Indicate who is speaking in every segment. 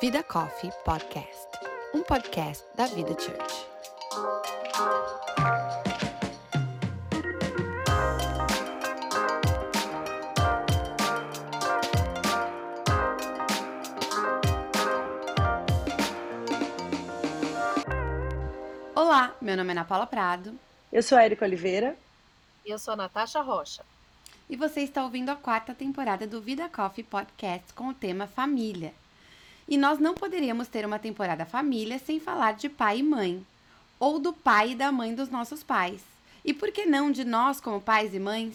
Speaker 1: Vida Coffee Podcast, um podcast da Vida Church. Olá, meu nome é Ana Paula Prado.
Speaker 2: Eu sou a Érica Oliveira.
Speaker 3: E eu sou a Natasha Rocha.
Speaker 1: E você está ouvindo a quarta temporada do Vida Coffee Podcast com o tema Família. E nós não poderíamos ter uma temporada família sem falar de pai e mãe, ou do pai e da mãe dos nossos pais. E por que não de nós como pais e mães?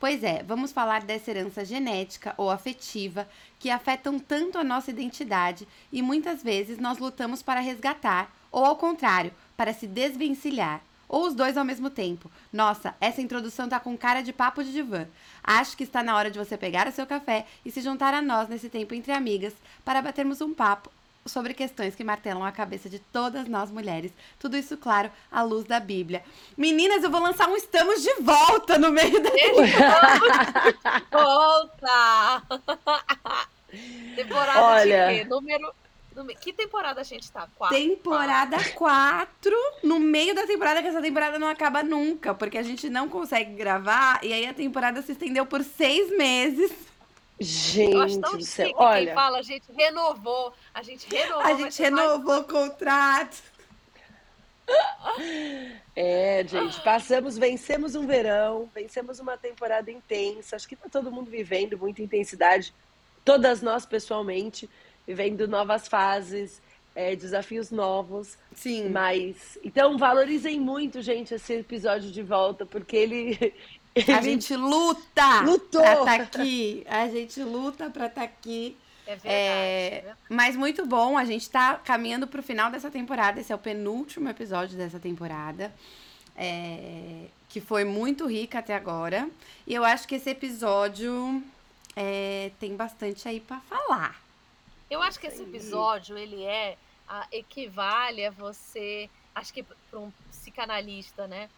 Speaker 1: Pois é, vamos falar dessa herança genética ou afetiva que afetam tanto a nossa identidade e muitas vezes nós lutamos para resgatar, ou ao contrário, para se desvencilhar ou os dois ao mesmo tempo. Nossa, essa introdução tá com cara de papo de divã. Acho que está na hora de você pegar o seu café e se juntar a nós nesse tempo entre amigas para batermos um papo sobre questões que martelam a cabeça de todas nós mulheres. Tudo isso, claro, à luz da Bíblia. Meninas, eu vou lançar um Estamos de Volta no meio da.
Speaker 3: Volta! Temporada Olha... de quê? Número que temporada a gente tá?
Speaker 1: Quatro, temporada 4, no meio da temporada, que essa temporada não acaba nunca, porque a gente não consegue gravar, e aí a temporada se estendeu por seis meses.
Speaker 2: Gente Eu acho tão do céu. Olha,
Speaker 3: quem fala, a gente renovou, a gente renovou.
Speaker 1: A gente renovou o contrato.
Speaker 2: É, gente, passamos, vencemos um verão, vencemos uma temporada intensa. Acho que tá todo mundo vivendo muita intensidade, todas nós pessoalmente vivendo novas fases, é, desafios novos.
Speaker 1: Sim.
Speaker 2: Mas. Então, valorizem muito, gente, esse episódio de volta, porque ele. ele
Speaker 1: a gente luta
Speaker 2: Lutou.
Speaker 1: pra estar tá aqui. A gente luta pra estar tá aqui.
Speaker 3: É verdade, é,
Speaker 1: é mas muito bom, a gente tá caminhando pro final dessa temporada. Esse é o penúltimo episódio dessa temporada. É, que foi muito rica até agora. E eu acho que esse episódio é, tem bastante aí para falar.
Speaker 3: Eu acho que esse episódio, ele é, a, equivale a você, acho que para um psicanalista, né?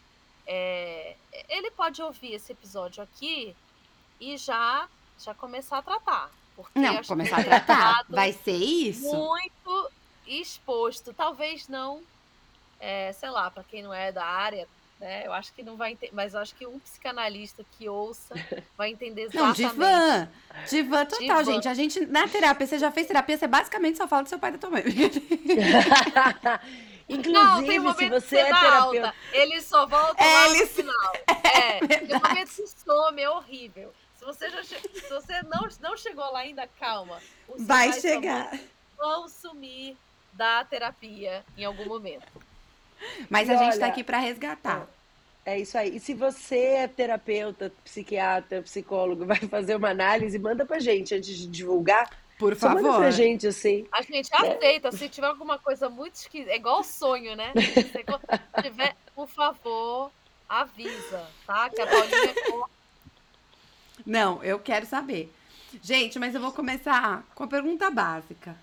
Speaker 3: É, ele pode ouvir esse episódio aqui e já, já começar a tratar. Porque
Speaker 1: não, começar a tratar. Vai ser isso?
Speaker 3: Muito exposto. Talvez não, é, sei lá, para quem não é da área, né? Eu acho que não vai entender, mas eu acho que um psicanalista que ouça vai entender exatamente.
Speaker 1: Não, divã. Divã total, divã. gente. A gente, na terapia, você já fez terapia, você basicamente só fala do seu pai e da tua mãe.
Speaker 2: Inclusive, não, tem um se você é terapeuta... Alta.
Speaker 3: Ele só volta é, lá no final. É, é o momento que some, é horrível. Se você, já che... se você não, não chegou lá ainda, calma.
Speaker 1: Vai chegar.
Speaker 3: Vão sumir da terapia em algum momento.
Speaker 1: Mas e a gente está aqui para resgatar.
Speaker 2: É, é isso aí. E se você é terapeuta, psiquiatra, psicólogo, vai fazer uma análise, manda pra gente antes de divulgar.
Speaker 1: Por favor.
Speaker 2: Só manda pra gente, assim.
Speaker 3: A gente né? aceita. Se tiver alguma coisa muito esquisita, é igual sonho, né? Se tiver, por favor, avisa, tá? Que a Paulinha é
Speaker 1: Não, eu quero saber. Gente, mas eu vou começar com a pergunta básica.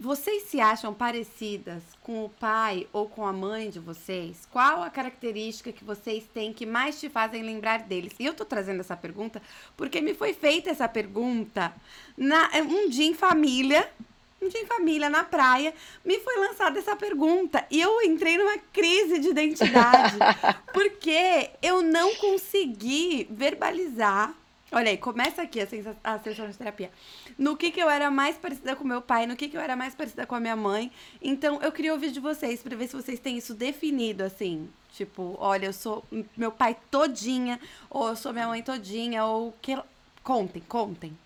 Speaker 1: Vocês se acham parecidas com o pai ou com a mãe de vocês? Qual a característica que vocês têm que mais te fazem lembrar deles? E eu tô trazendo essa pergunta porque me foi feita essa pergunta na, um dia em família. Um dia em família, na praia, me foi lançada essa pergunta e eu entrei numa crise de identidade porque eu não consegui verbalizar Olha aí, começa aqui a, a sessão de terapia. No que, que eu era mais parecida com meu pai, no que, que eu era mais parecida com a minha mãe. Então, eu queria ouvir de vocês para ver se vocês têm isso definido, assim. Tipo, olha, eu sou meu pai todinha, ou eu sou minha mãe todinha, ou que. Contem, contem.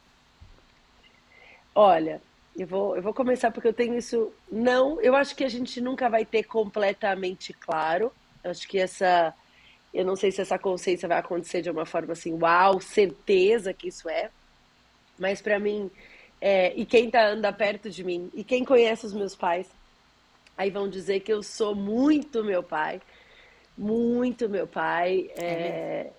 Speaker 2: Olha, eu vou, eu vou começar porque eu tenho isso. Não, eu acho que a gente nunca vai ter completamente claro. Eu acho que essa eu não sei se essa consciência vai acontecer de uma forma assim, uau, certeza que isso é. Mas para mim, é, e quem tá anda perto de mim, e quem conhece os meus pais, aí vão dizer que eu sou muito meu pai. Muito meu pai. É...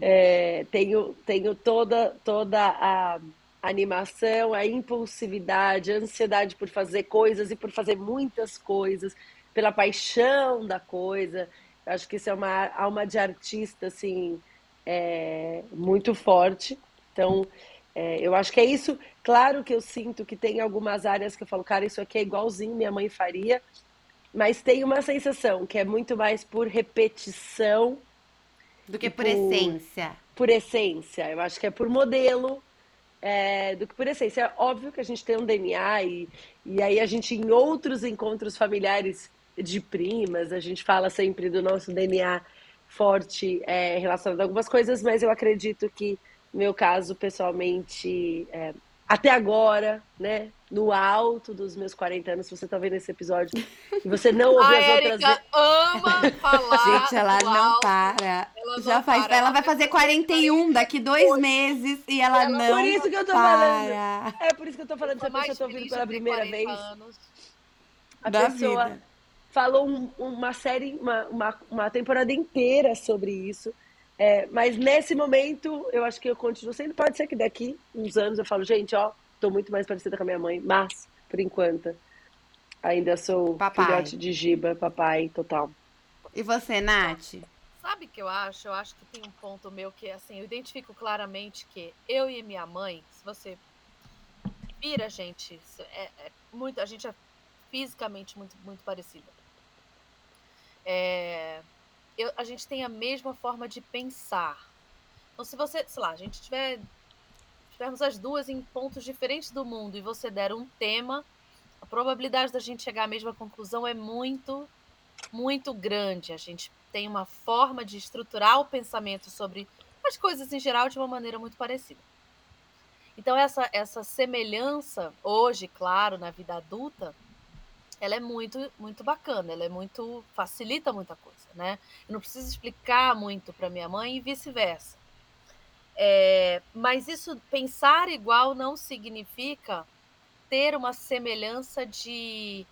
Speaker 2: é, tenho, tenho toda, toda a animação, a impulsividade, a ansiedade por fazer coisas e por fazer muitas coisas pela paixão da coisa. Acho que isso é uma alma de artista, assim, é, muito forte. Então, É, eu acho que é isso. Claro que eu sinto que tem algumas áreas que eu falo, cara, isso aqui é igualzinho minha mãe faria, mas tem uma sensação que é muito mais por repetição
Speaker 1: do que por, por essência.
Speaker 2: Por essência, eu acho que é por modelo. É, do que por essência. É óbvio que a gente tem um DNA e, e aí a gente, em outros encontros familiares de primas, a gente fala sempre do nosso DNA forte é, relacionado a algumas coisas, mas eu acredito que, no meu caso, pessoalmente, é, até agora, né, no alto dos meus 40 anos, se você tá vendo esse episódio e você não ouviu
Speaker 3: a
Speaker 2: as
Speaker 3: Erika
Speaker 2: outras
Speaker 3: ama falar.
Speaker 1: Gente, ela
Speaker 3: do
Speaker 1: não
Speaker 3: alto.
Speaker 1: para.
Speaker 3: Ela
Speaker 1: Já
Speaker 3: não
Speaker 1: faz,
Speaker 3: para.
Speaker 1: ela vai fazer 41 daqui dois
Speaker 3: Oi.
Speaker 1: meses e ela,
Speaker 3: Ela-
Speaker 1: não
Speaker 2: Por isso que eu tô
Speaker 1: para.
Speaker 2: falando. É por isso que eu tô falando, se
Speaker 3: Tô
Speaker 2: a pessoa
Speaker 3: mais
Speaker 2: tá ouvindo pela primeira
Speaker 3: 40
Speaker 2: vez,
Speaker 3: anos.
Speaker 2: a
Speaker 1: da
Speaker 2: pessoa
Speaker 1: vida.
Speaker 2: Falou um- uma série, uma, uma, uma temporada inteira sobre isso. É, mas nesse momento, eu acho que eu continuo sendo. Pode ser que daqui uns anos eu falo, gente, ó, tô muito mais parecida com a minha mãe, mas, por enquanto, ainda sou
Speaker 1: Papai.
Speaker 2: filhote de Giba, papai, total.
Speaker 1: E você, Nath?
Speaker 3: Sabe o que eu acho? Eu acho que tem um ponto meu que, assim, eu identifico claramente que eu e minha mãe, se você vira, gente, é, é muito, a gente é fisicamente muito, muito parecida. É, eu- a gente tem a mesma forma de pensar. Então, se você, sei lá, a gente tiver, tivermos as duas em pontos diferentes do mundo e você der um tema, a probabilidade da gente chegar à mesma conclusão é muito, muito grande. A gente tem uma forma de estruturar o pensamento sobre as coisas em geral de uma maneira muito parecida. Então, essa, essa semelhança, hoje, claro, na vida adulta, ela é muito, muito bacana, ela é muito. facilita muita coisa, né? Eu não preciso explicar muito para minha mãe e vice-versa. É, mas isso, pensar igual não significa ter uma semelhança de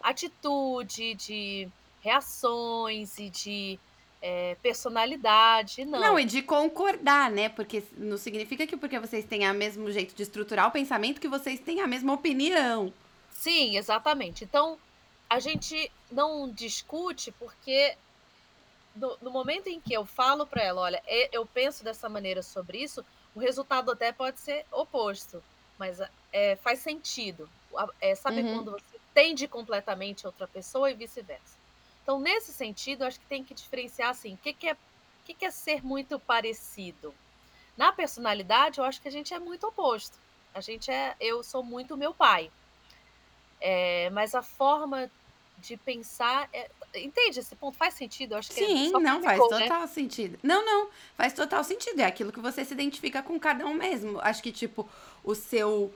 Speaker 3: atitude, de reações e de é, personalidade, não.
Speaker 1: Não, e de concordar, né? Porque não significa que porque vocês têm o mesmo jeito de estruturar o pensamento que vocês têm a mesma opinião.
Speaker 3: Sim, exatamente. Então, a gente não discute porque no, no momento em que eu falo para ela, olha, eu penso dessa maneira sobre isso, o resultado até pode ser oposto, mas é, faz sentido. A- é, sabe
Speaker 1: Uhum.
Speaker 3: quando você entende completamente outra pessoa e vice-versa. Então, nesse sentido, acho que tem que diferenciar assim, o que, que é, o que, que é ser muito parecido? Na personalidade, eu acho que a gente é muito oposto. A gente é, eu sou muito meu pai. É, mas a forma de pensar. é- entende? Esse ponto faz sentido? Eu acho que é
Speaker 1: Sim,
Speaker 3: só
Speaker 1: não, faz
Speaker 3: ficou, né?
Speaker 1: total sentido. Não, não, faz total sentido. É aquilo que você se identifica com cada um mesmo. Acho que, tipo, o seu.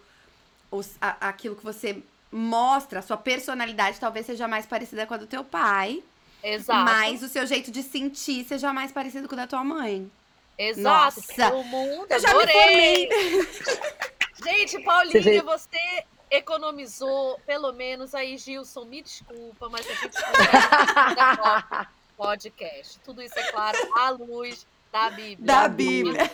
Speaker 1: os- a- aquilo que você mostra, a sua personalidade talvez seja mais parecida com a do teu pai.
Speaker 3: Exato.
Speaker 1: Mas o seu jeito de sentir seja mais parecido com o da tua mãe.
Speaker 3: Exato.
Speaker 1: Nossa,
Speaker 3: O mundo,
Speaker 1: eu já me
Speaker 3: adorei.
Speaker 1: formei.
Speaker 3: Gente,
Speaker 2: Você
Speaker 3: Paulinha,
Speaker 2: vê-
Speaker 3: você economizou, pelo menos aí, Gilson, me desculpa, mas a gente conversa podcast. Tudo isso, é claro, à luz da Bíblia.
Speaker 1: Da Bíblia.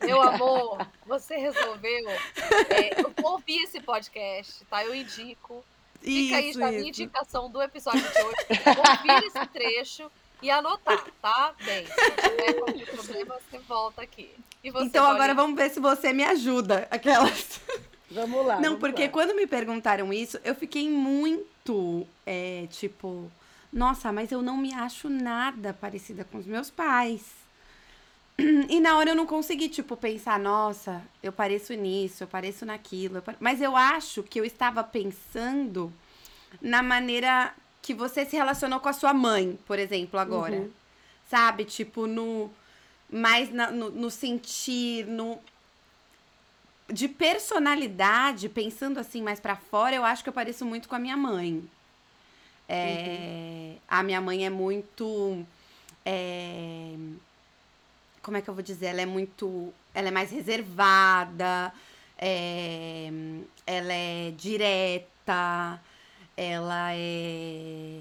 Speaker 3: Meu amor, você resolveu é, ouvir esse podcast, tá? Eu indico. Fica aí
Speaker 1: Isso,
Speaker 3: já a minha indicação do episódio de hoje. Ouvir esse trecho e anotar, tá? Bem, se tiver qualquer problema, você volta aqui. E você,
Speaker 1: Então agora
Speaker 3: Paulinha?
Speaker 1: vamos ver se você me ajuda. Aquelas.
Speaker 2: Vamos lá.
Speaker 1: Não,
Speaker 2: vamos
Speaker 1: porque
Speaker 2: lá.
Speaker 1: quando me perguntaram isso, eu fiquei muito, é, tipo, nossa, mas eu não me acho nada parecida com os meus pais. E na hora eu não consegui, tipo, pensar, nossa, eu pareço nisso, eu pareço naquilo. eu pare- Mas eu acho que eu estava pensando na maneira que você se relacionou com a sua mãe, por exemplo, agora.
Speaker 2: Uhum.
Speaker 1: Sabe? Tipo, no. Mais na- no, no sentir, no. De personalidade, pensando assim mais pra fora, eu acho que eu pareço muito com a minha mãe. É, A minha mãe é muito. é, Como é que eu vou dizer? Ela é muito. Ela é mais reservada, é, ela é direta, ela é.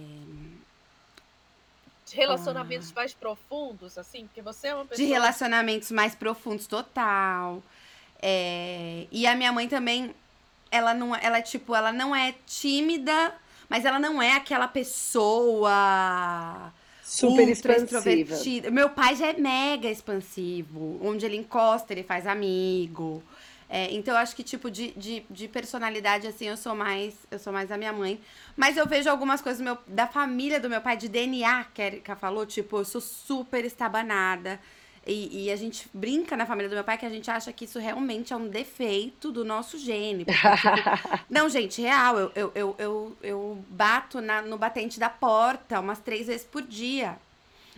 Speaker 3: De relacionamentos mais profundos, assim, porque você é uma
Speaker 1: de
Speaker 3: pessoa.
Speaker 1: relacionamentos mais profundos, total. É, E a minha mãe também, ela não, ela é tipo, ela não é tímida, mas ela não é aquela pessoa
Speaker 2: Super expansiva.
Speaker 1: extrovertida. Meu pai já é mega expansivo, onde ele encosta, ele faz amigo. É, então eu acho que tipo de, de, de, personalidade assim eu sou mais eu sou mais a minha mãe, mas eu vejo algumas coisas meu, da família do meu pai de DNA que a Erika falou, tipo eu sou super estabanada e, e, a gente brinca na família do meu pai que a gente acha que isso realmente é um defeito do nosso gene. Porque, tipo, não, gente, real, eu, eu, eu, eu, eu bato na, no batente da porta umas três vezes por dia.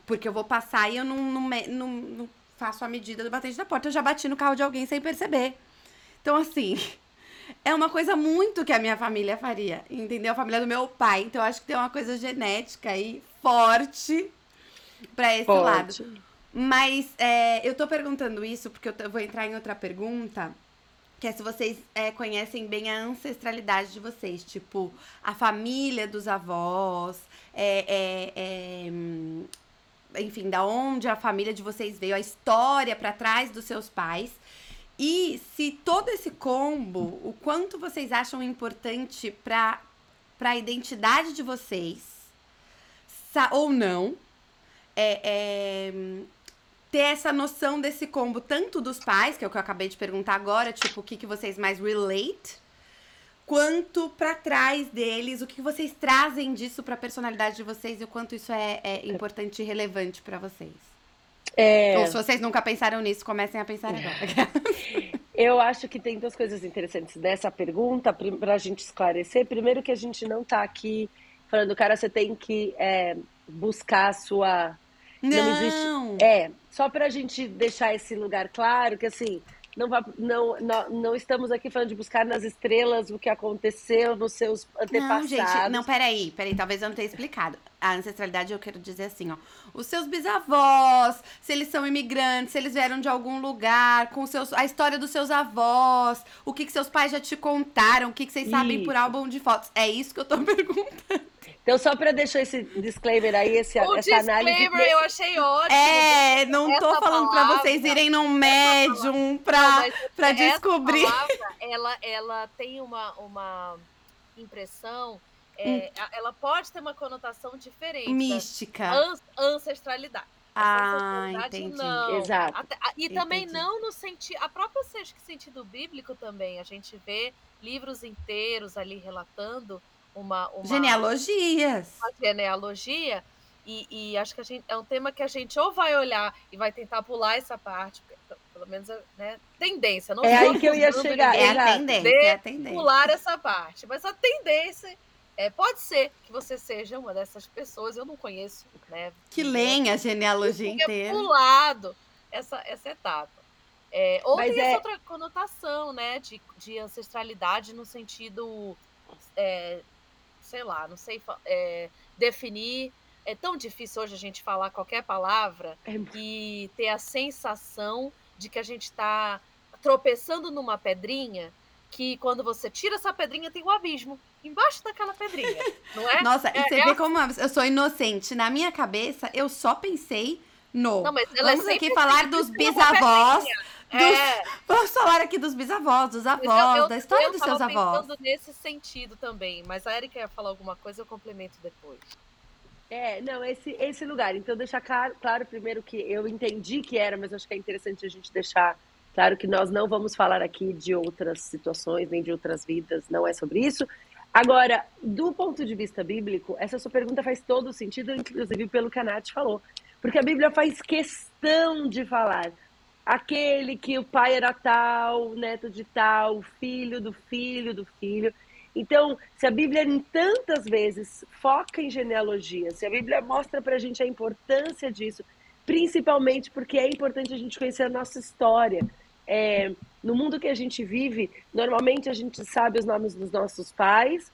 Speaker 1: Porque eu vou passar e eu não, não, não, não faço a medida do batente da porta. Eu já bati no carro de alguém sem perceber. Então, assim, é uma coisa muito que a minha família faria, entendeu? A família do meu pai. Então, eu acho que tem uma coisa genética aí forte para esse Pode. lado. Mas é, eu tô perguntando isso porque eu, vou entrar em outra pergunta, que é se vocês é, conhecem bem a ancestralidade de vocês, tipo, a família dos avós, é, é, é enfim, da onde a família de vocês veio, a história para trás dos seus pais. E se todo esse combo, o quanto vocês acham importante para a identidade de vocês, ou não, é, é, ter essa noção desse combo, tanto dos pais, que é o que eu acabei de perguntar agora, tipo, o que, que vocês mais relate, quanto para trás deles, o que vocês trazem disso para a personalidade de vocês e o quanto isso é, é importante e relevante para vocês. É... Ou se vocês nunca pensaram nisso, comecem a pensar agora.
Speaker 2: Eu acho que tem duas coisas interessantes nessa pergunta para a gente esclarecer. Primeiro, que a gente não está aqui falando, cara, você tem que é, buscar a sua.
Speaker 1: Não, não existe.
Speaker 2: É, só para a gente deixar esse lugar claro, que assim, não, não, não, não, estamos aqui falando de buscar nas estrelas o que aconteceu nos seus antepassados.
Speaker 1: Não, gente, não, peraí, peraí, talvez eu não tenha explicado. A ancestralidade eu quero dizer assim, ó. Os seus bisavós, se eles são imigrantes, se eles vieram de algum lugar, com seus, a história dos seus avós, o que, que seus pais já te contaram, o que, que vocês sabem isso. por álbum de fotos. É isso que eu tô perguntando.
Speaker 2: Então, só para deixar esse disclaimer aí, esse,
Speaker 3: o
Speaker 2: essa análise.
Speaker 3: disclaimer eu achei ótimo.
Speaker 1: É, não tô falando para vocês irem num médium para descobrir.
Speaker 3: Palavra, ela, ela tem uma, uma impressão. É, hum. Ela pode ter uma conotação diferente.
Speaker 1: Mística.
Speaker 3: An ancestralidade.
Speaker 1: Ah, entendi.
Speaker 2: Não. Exato.
Speaker 3: Até, e entendi. também não no sentido. A própria sentido bíblico também. A gente vê livros inteiros ali relatando uma, uma
Speaker 1: genealogias.
Speaker 3: Uma genealogia. E, e, acho que a gente, é um tema que a gente ou vai olhar e vai tentar pular essa parte, pelo menos né, tendência. Não
Speaker 2: é aí que eu ia chegar.
Speaker 1: É a tendência, é a tendência.
Speaker 3: Pular essa parte. Mas a tendência é, pode ser que você seja uma dessas pessoas, eu não conheço, né?
Speaker 1: Que leem a genealogia inteira.
Speaker 3: pulado essa, essa etapa. É, ou Mas tem é... essa outra conotação, né, de, de ancestralidade no sentido é, sei lá, não sei é, definir. É tão difícil hoje a gente falar qualquer palavra é. e ter a sensação de que a gente está tropeçando numa pedrinha que quando você tira essa pedrinha tem um abismo embaixo daquela pedrinha, não é?
Speaker 1: Nossa,
Speaker 3: é,
Speaker 1: e você é vê a... como eu sou inocente. Na minha cabeça, eu só pensei no. Não, é Vamos aqui falar dos bisavós. Dos... É. Vamos falar aqui dos bisavós, dos avós, eu, eu, da história dos seus avós. Eu
Speaker 3: pensando nesse sentido também, mas a Erika ia falar alguma coisa, eu complemento depois.
Speaker 2: É, não, esse, esse lugar. Então, deixar claro, claro primeiro que eu entendi que era, mas acho que é interessante a gente deixar claro que nós não vamos falar aqui de outras situações, nem de outras vidas, não é sobre isso. Agora, do ponto de vista bíblico, essa sua pergunta faz todo sentido, inclusive pelo que a Nath falou. Porque a Bíblia faz questão de falar aquele que o pai era tal, o neto de tal, o filho do filho do filho. Então, se a Bíblia em tantas vezes foca em genealogia, se a Bíblia mostra para a gente a importância disso, principalmente porque é importante a gente conhecer a nossa história. É, no mundo que a gente vive, normalmente a gente sabe os nomes dos nossos pais,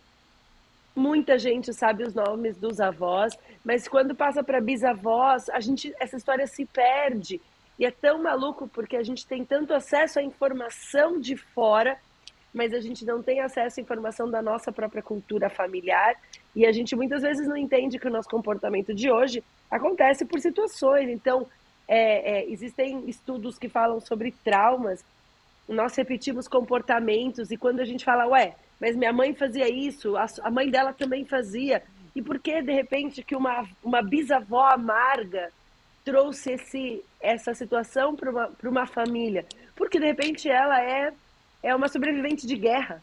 Speaker 2: muita gente sabe os nomes dos avós, mas quando passa para bisavós, a gente essa história se perde e é tão maluco porque a gente tem tanto acesso à informação de fora, mas a gente não tem acesso à informação da nossa própria cultura familiar. E a gente muitas vezes não entende que o nosso comportamento de hoje acontece por situações. Então, é, é, existem estudos que falam sobre traumas. Nós repetimos comportamentos e quando a gente fala, ué, mas minha mãe fazia isso, a mãe dela também fazia. E por que, de repente, que uma, uma bisavó amarga trouxe esse, essa situação para uma, uma família? Porque, de repente, ela é é uma sobrevivente de guerra.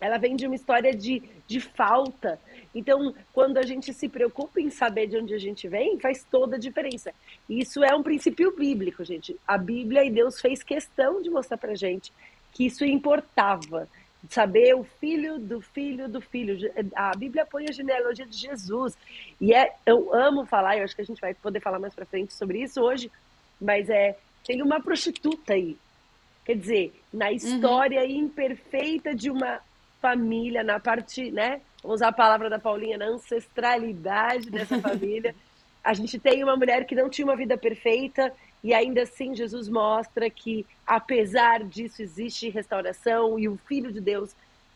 Speaker 2: Ela vem de uma história de, de falta. Então, quando a gente se preocupa em saber de onde a gente vem, faz toda a diferença. Isso é um princípio bíblico, gente. A Bíblia e Deus fez questão de mostrar pra gente que isso importava. Saber o filho do filho do filho. A Bíblia põe a genealogia de Jesus. E é, eu amo falar, eu acho que a gente vai poder falar mais pra frente sobre isso hoje, mas é tem uma prostituta aí. Quer dizer, na uhum. história uhum. imperfeita de uma família, na parte, né? Vamos usar a palavra da Paulinha, na ancestralidade dessa família. A gente tem uma mulher que não tinha uma vida perfeita e ainda assim Jesus mostra que, apesar disso, existe restauração e o Filho de Deus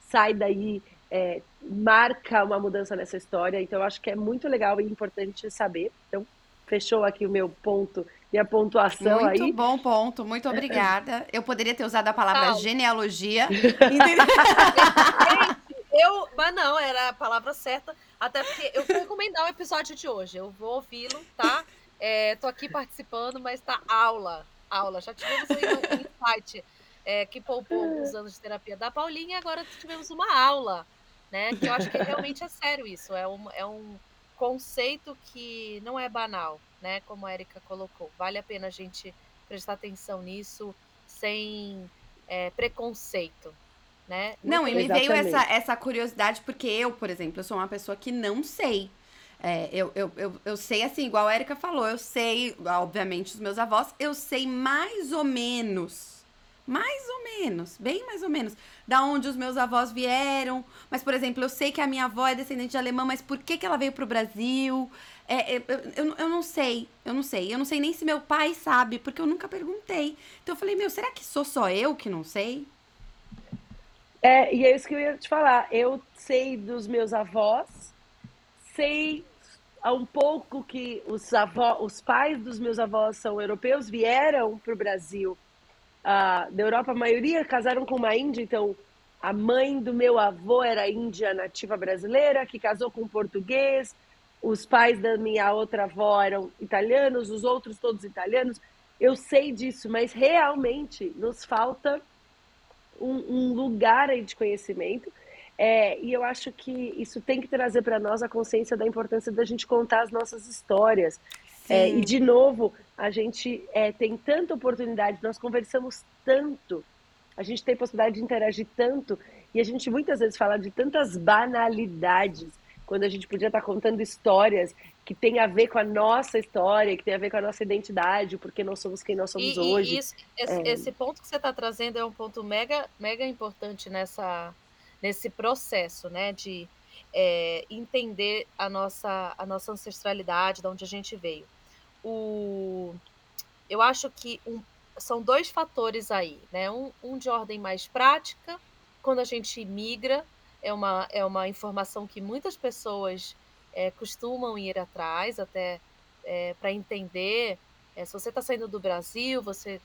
Speaker 2: sai daí, é, marca uma mudança nessa história. Então, eu acho que é muito legal e importante saber. Então, fechou aqui o meu ponto minha pontuação
Speaker 1: muito
Speaker 2: aí.
Speaker 1: Muito bom ponto, muito obrigada. Eu poderia ter usado a palavra genealogia.
Speaker 3: eu, mas não, era a palavra certa. Até porque eu vou recomendar o episódio de hoje. Eu vou ouvi-lo, tá? É, tô aqui participando, mas tá aula. Aula. Já tivemos um insight é, que poupou alguns anos de terapia da Paulinha e agora tivemos uma aula, né? Que eu acho que realmente é sério isso. É um, é um conceito que não é banal né? Como a Erika colocou. Vale a pena a gente prestar atenção nisso sem é, preconceito. Né?
Speaker 1: Não, e me veio essa, essa curiosidade, porque eu, por exemplo, eu sou uma pessoa que não sei. É, eu, eu, eu, eu sei, assim, igual a Erika falou, eu sei, obviamente, os meus avós, eu sei mais ou menos mais ou menos, bem mais ou menos, da onde os meus avós vieram. Mas, por exemplo, eu sei que a minha avó é descendente de alemã, mas por que, que ela veio para o Brasil? É, é, eu, eu, eu não sei, eu não sei. Eu não sei nem se meu pai sabe, porque eu nunca perguntei. Então eu falei, meu, será que sou só eu que não sei?
Speaker 2: É, e é isso que eu ia te falar. Eu sei dos meus avós, sei um pouco que os, avós, os pais dos meus avós são europeus, vieram para o Brasil uh, da Europa, a maioria casaram com uma índia, então a mãe do meu avô era índia nativa brasileira, que casou com um português, os pais da minha outra avó eram italianos, os outros todos italianos. Eu sei disso, mas realmente nos falta um, um lugar aí de conhecimento. É, e eu acho que isso tem que trazer para nós a consciência da importância da gente contar as nossas histórias. É, e, de novo, a gente é, tem tanta oportunidade, nós conversamos tanto, a gente tem possibilidade de interagir tanto, e a gente muitas vezes fala de tantas banalidades, quando a gente podia estar contando histórias que tem a ver com a nossa história, que tem a ver com a nossa identidade, porque nós somos quem nós somos
Speaker 3: e,
Speaker 2: hoje.
Speaker 3: E isso, esse, é... esse, ponto que você está trazendo é um ponto mega, mega importante nessa, nesse processo, né, de é, entender a nossa, a nossa ancestralidade, de onde a gente veio o, eu acho que um, são dois fatores aí, né? Um, um de ordem mais prática, quando a gente migra, é uma, é uma informação que muitas pessoas é, costumam ir atrás, até é, para entender. É, se você está saindo do Brasil, você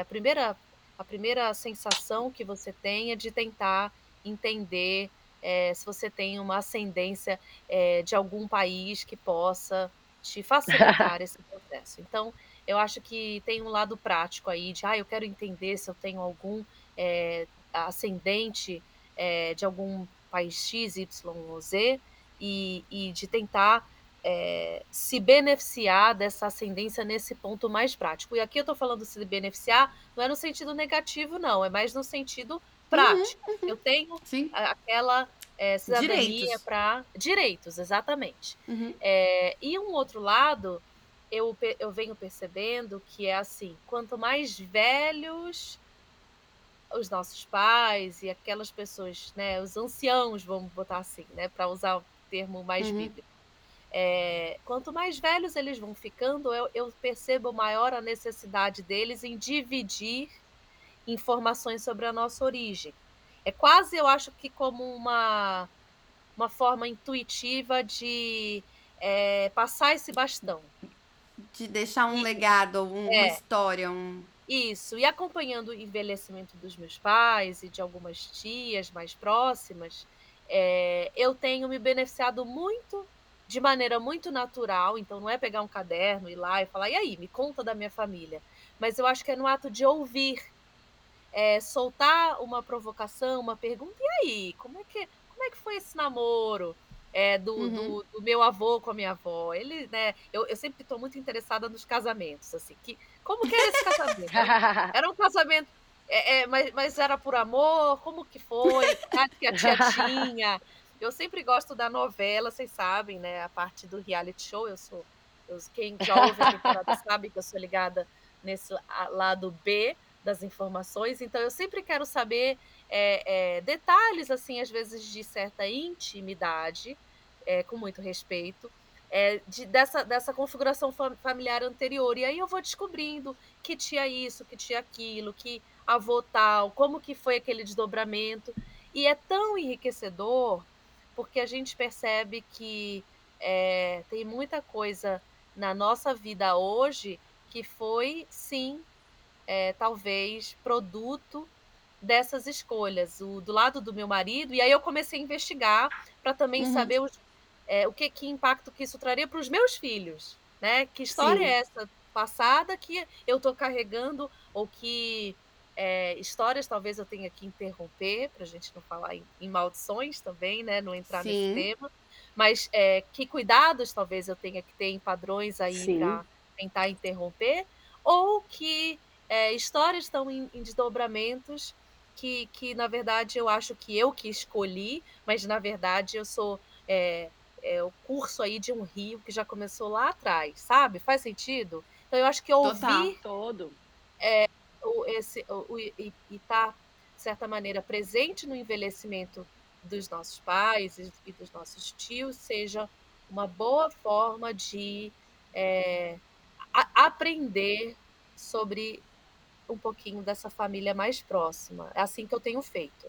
Speaker 3: a primeira a primeira sensação que você tem é de tentar entender é, se você tem uma ascendência é, de algum país que possa te facilitar esse processo. Então, eu acho que tem um lado prático aí de, ah, eu quero entender se eu tenho algum é, ascendente de algum país X, Y ou Z, e, e de tentar é, se beneficiar dessa ascendência nesse ponto mais prático. E aqui eu estou falando se beneficiar, não é no sentido negativo, não, é mais no sentido prático. Uhum, uhum. Eu tenho Sim. aquela é, cidadania para direitos, exatamente. Uhum. É, e um outro lado, eu, eu venho percebendo que é assim: quanto mais velhos os nossos pais e aquelas pessoas, né, os anciãos, vamos botar assim, né, para usar o termo mais uhum. bíblico. É, quanto mais velhos eles vão ficando, eu, eu percebo maior a necessidade deles em dividir informações sobre a nossa origem. É quase, eu acho que como uma, uma forma intuitiva de é, passar esse bastão.
Speaker 1: De deixar um e, legado, um, é, uma história, um...
Speaker 3: Isso, e acompanhando o envelhecimento dos meus pais e de algumas tias mais próximas, é, eu tenho me beneficiado muito, de maneira muito natural, então não é pegar um caderno, ir lá e falar, e aí, me conta da minha família. Mas eu acho que é no ato de ouvir é, soltar uma provocação, uma pergunta, e aí, como é que, como é que foi esse namoro? É, do, uhum. do, do, meu avô com a minha avó. Ele, né, eu, eu sempre estou muito interessada nos casamentos, assim, que, como que era esse casamento? Era um casamento, é, é, mas, mas era por amor? Como que foi? que a tia tinha? Eu sempre gosto da novela, vocês sabem, né, a parte do reality show, eu sou, eu, quem temporada sabe que eu sou ligada nesse lado B das informações, então eu sempre quero saber é, é, detalhes, assim, às vezes de certa intimidade, é, com muito respeito, de, dessa, dessa configuração familiar anterior. E aí eu vou descobrindo que tinha isso, que tinha aquilo, que avô tal, como que foi aquele desdobramento. E é tão enriquecedor, porque a gente percebe que tem muita coisa na nossa vida hoje que foi, sim, é, talvez, produto dessas escolhas, o, do lado do meu marido, e aí eu comecei a investigar para também uhum. saber os, é, o que, que impacto que isso traria para os meus filhos, né? Que história Sim. é essa passada que eu estou carregando ou que é, histórias talvez eu tenha que interromper para a gente não falar em, em, maldições também, né? Não entrar Sim. nesse tema, mas é, que cuidados talvez eu tenha que ter em padrões aí para tentar interromper ou que é, histórias estão em, em desdobramentos que, que, na verdade, eu acho que eu que escolhi, mas na verdade eu sou é, é, o curso aí de um rio que já começou lá atrás, sabe? Faz sentido? Então eu acho que ouvir Total,
Speaker 2: todo.
Speaker 3: É, o, esse, o, e estar, tá, de certa maneira, presente no envelhecimento dos nossos pais e, e dos nossos tios seja uma boa forma de é, a, aprender sobre um pouquinho dessa família mais próxima. É assim que eu tenho feito.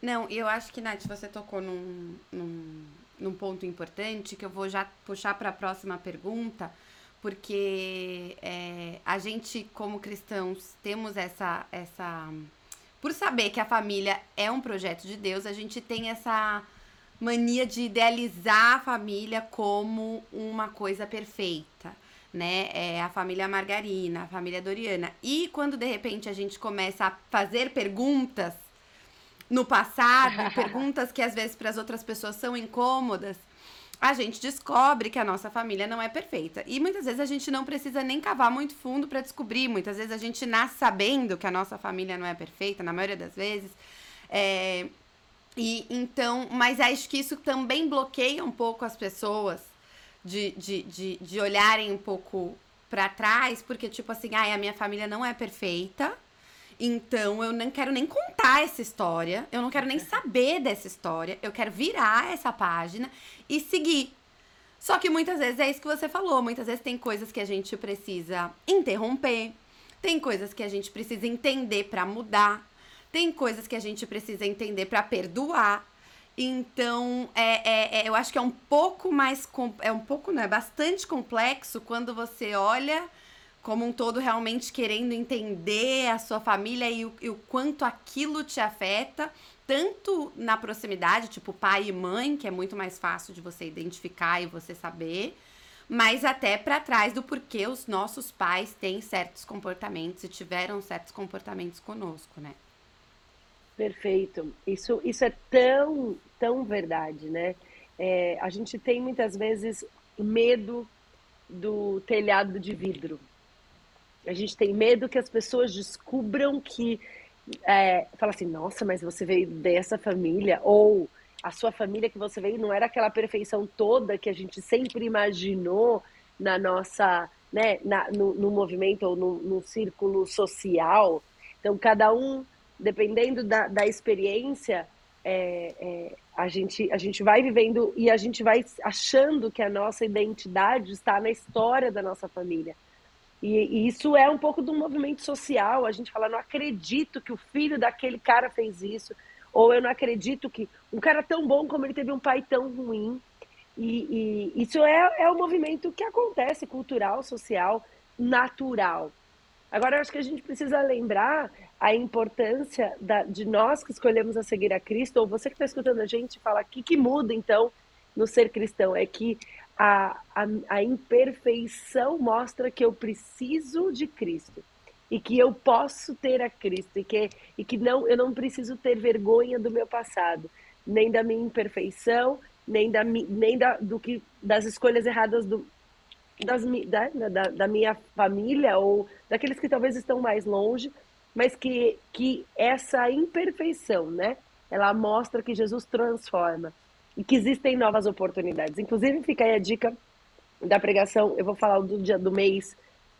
Speaker 1: Não, eu acho que, Nath, você tocou num, num, num ponto importante que eu vou já puxar para a próxima pergunta, porque é, a gente, como cristãos, temos essa, essa. Por saber que a família é um projeto de Deus, a gente tem essa mania de idealizar a família como uma coisa perfeita né? É a família Margarina, a família Doriana. E quando de repente a gente começa a fazer perguntas no passado, perguntas que às vezes para as outras pessoas são incômodas, a gente descobre que a nossa família não é perfeita. E muitas vezes a gente não precisa nem cavar muito fundo para descobrir. Muitas vezes a gente nasce sabendo que a nossa família não é perfeita, na maioria das vezes. É... E então, mas acho que isso também bloqueia um pouco as pessoas de, de, de, de olharem um pouco para trás, porque, tipo assim, ai, a minha família não é perfeita. Então eu não quero nem contar essa história, eu não quero nem saber dessa história, eu quero virar essa página e seguir. Só que muitas vezes é isso que você falou, muitas vezes tem coisas que a gente precisa interromper, tem coisas que a gente precisa entender para mudar, tem coisas que a gente precisa entender para perdoar. Então, é, é, é, eu acho que é um pouco mais. É um pouco, não, é bastante complexo quando você olha como um todo realmente querendo entender a sua família e o, e o quanto aquilo te afeta, tanto na proximidade, tipo pai e mãe, que é muito mais fácil de você identificar e você saber, mas até para trás do porquê os nossos pais têm certos comportamentos e tiveram certos comportamentos conosco, né?
Speaker 2: Perfeito. Isso, isso é tão, tão verdade, né? É, a gente tem muitas vezes medo do telhado de vidro. A gente tem medo que as pessoas descubram que. É, fala assim, nossa, mas você veio dessa família, ou a sua família que você veio não era aquela perfeição toda que a gente sempre imaginou na nossa, né, na, no, no movimento ou no, no círculo social. Então, cada um dependendo da, da experiência, é, é, a, gente, a gente vai vivendo e a gente vai achando que a nossa identidade está na história da nossa família. E, e, isso é um pouco do movimento social. A gente fala, não acredito que o filho daquele cara fez isso, ou eu não acredito que um cara tão bom como ele teve um pai tão ruim. E, e isso é, é um movimento que acontece, cultural, social, natural. Agora, acho que a gente precisa lembrar a importância da, de nós que escolhemos a seguir a Cristo, ou você que está escutando a gente, fala o que, que muda então no ser cristão? É que a, a, a imperfeição mostra que eu preciso de Cristo. e que eu posso ter a Cristo e que, e que não, eu não preciso ter vergonha do meu passado, nem da minha imperfeição, nem da, nem da, do que, das escolhas erradas do, das, da, da, da minha família ou daqueles que talvez estão mais longe, mas que, que essa imperfeição, né, ela mostra que Jesus transforma e que existem novas oportunidades. Inclusive, fica aí a dica da pregação, eu vou falar do dia do mês,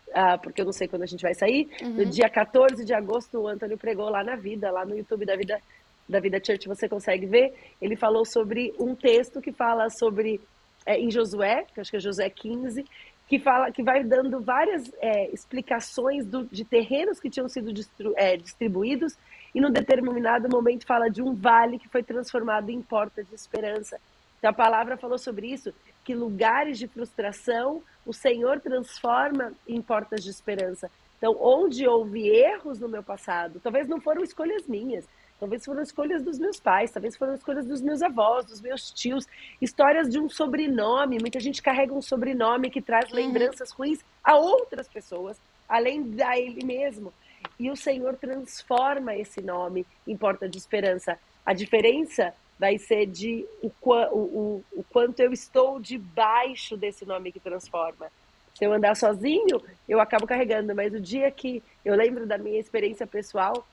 Speaker 2: uh, porque eu não sei quando a gente vai sair. Uhum. No dia 14 de agosto, o Antônio pregou lá na vida, lá no YouTube da Vida, da Vida Church, você consegue ver. Ele falou sobre um texto que fala sobre, é, em Josué, que acho que é Josué 15, que fala que vai dando várias é, explicações do, de terrenos que tinham sido distru, é, distribuídos e num determinado momento fala de um vale que foi transformado em porta de esperança. Então a palavra falou sobre isso, que lugares de frustração o Senhor transforma em portas de esperança. Então, onde houve erros no meu passado, talvez não foram escolhas minhas, talvez foram escolhas dos meus pais, talvez foram escolhas dos meus avós, dos meus tios, histórias de um sobrenome. Muita gente carrega um sobrenome que traz uhum. lembranças ruins a outras pessoas, além da ele mesmo. E o Senhor transforma esse nome em porta de esperança. A diferença vai ser de o, o, o quanto eu estou debaixo desse nome que transforma. Se eu andar sozinho, eu acabo carregando, mas o dia que eu lembro da minha experiência pessoal,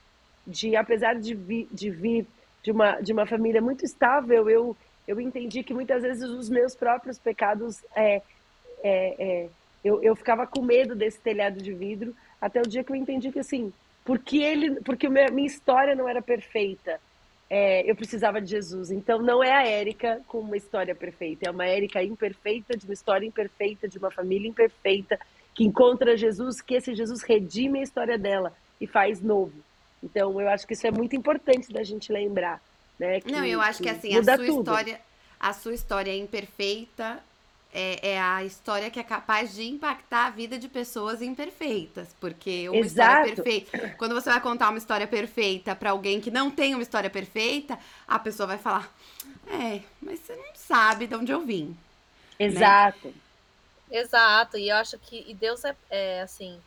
Speaker 2: de apesar de, de vir de uma, de uma família muito estável, eu, eu entendi que muitas vezes os meus próprios pecados, é, é, é, eu, eu ficava com medo desse telhado de vidro, até o dia que eu entendi que assim, porque ele, porque minha história não era perfeita, é, eu precisava de Jesus. Então não é a Érica com uma história perfeita, é uma Érica imperfeita, de uma história imperfeita, de uma família imperfeita, que encontra Jesus, que esse Jesus redime a história dela e faz novo. Então eu acho que isso é muito importante da gente lembrar. Né,
Speaker 1: que, não, eu acho que, que assim, a sua tudo. história, a sua história é imperfeita, é, é, a história que é capaz de impactar a vida de pessoas imperfeitas. Porque uma Exato. história perfeita. Quando você vai contar uma história perfeita para alguém que não tem uma história perfeita, a pessoa vai falar: É, mas você não sabe de onde eu vim. Né?
Speaker 2: Exato. Né?
Speaker 3: Exato. E eu acho que e Deus é, é assim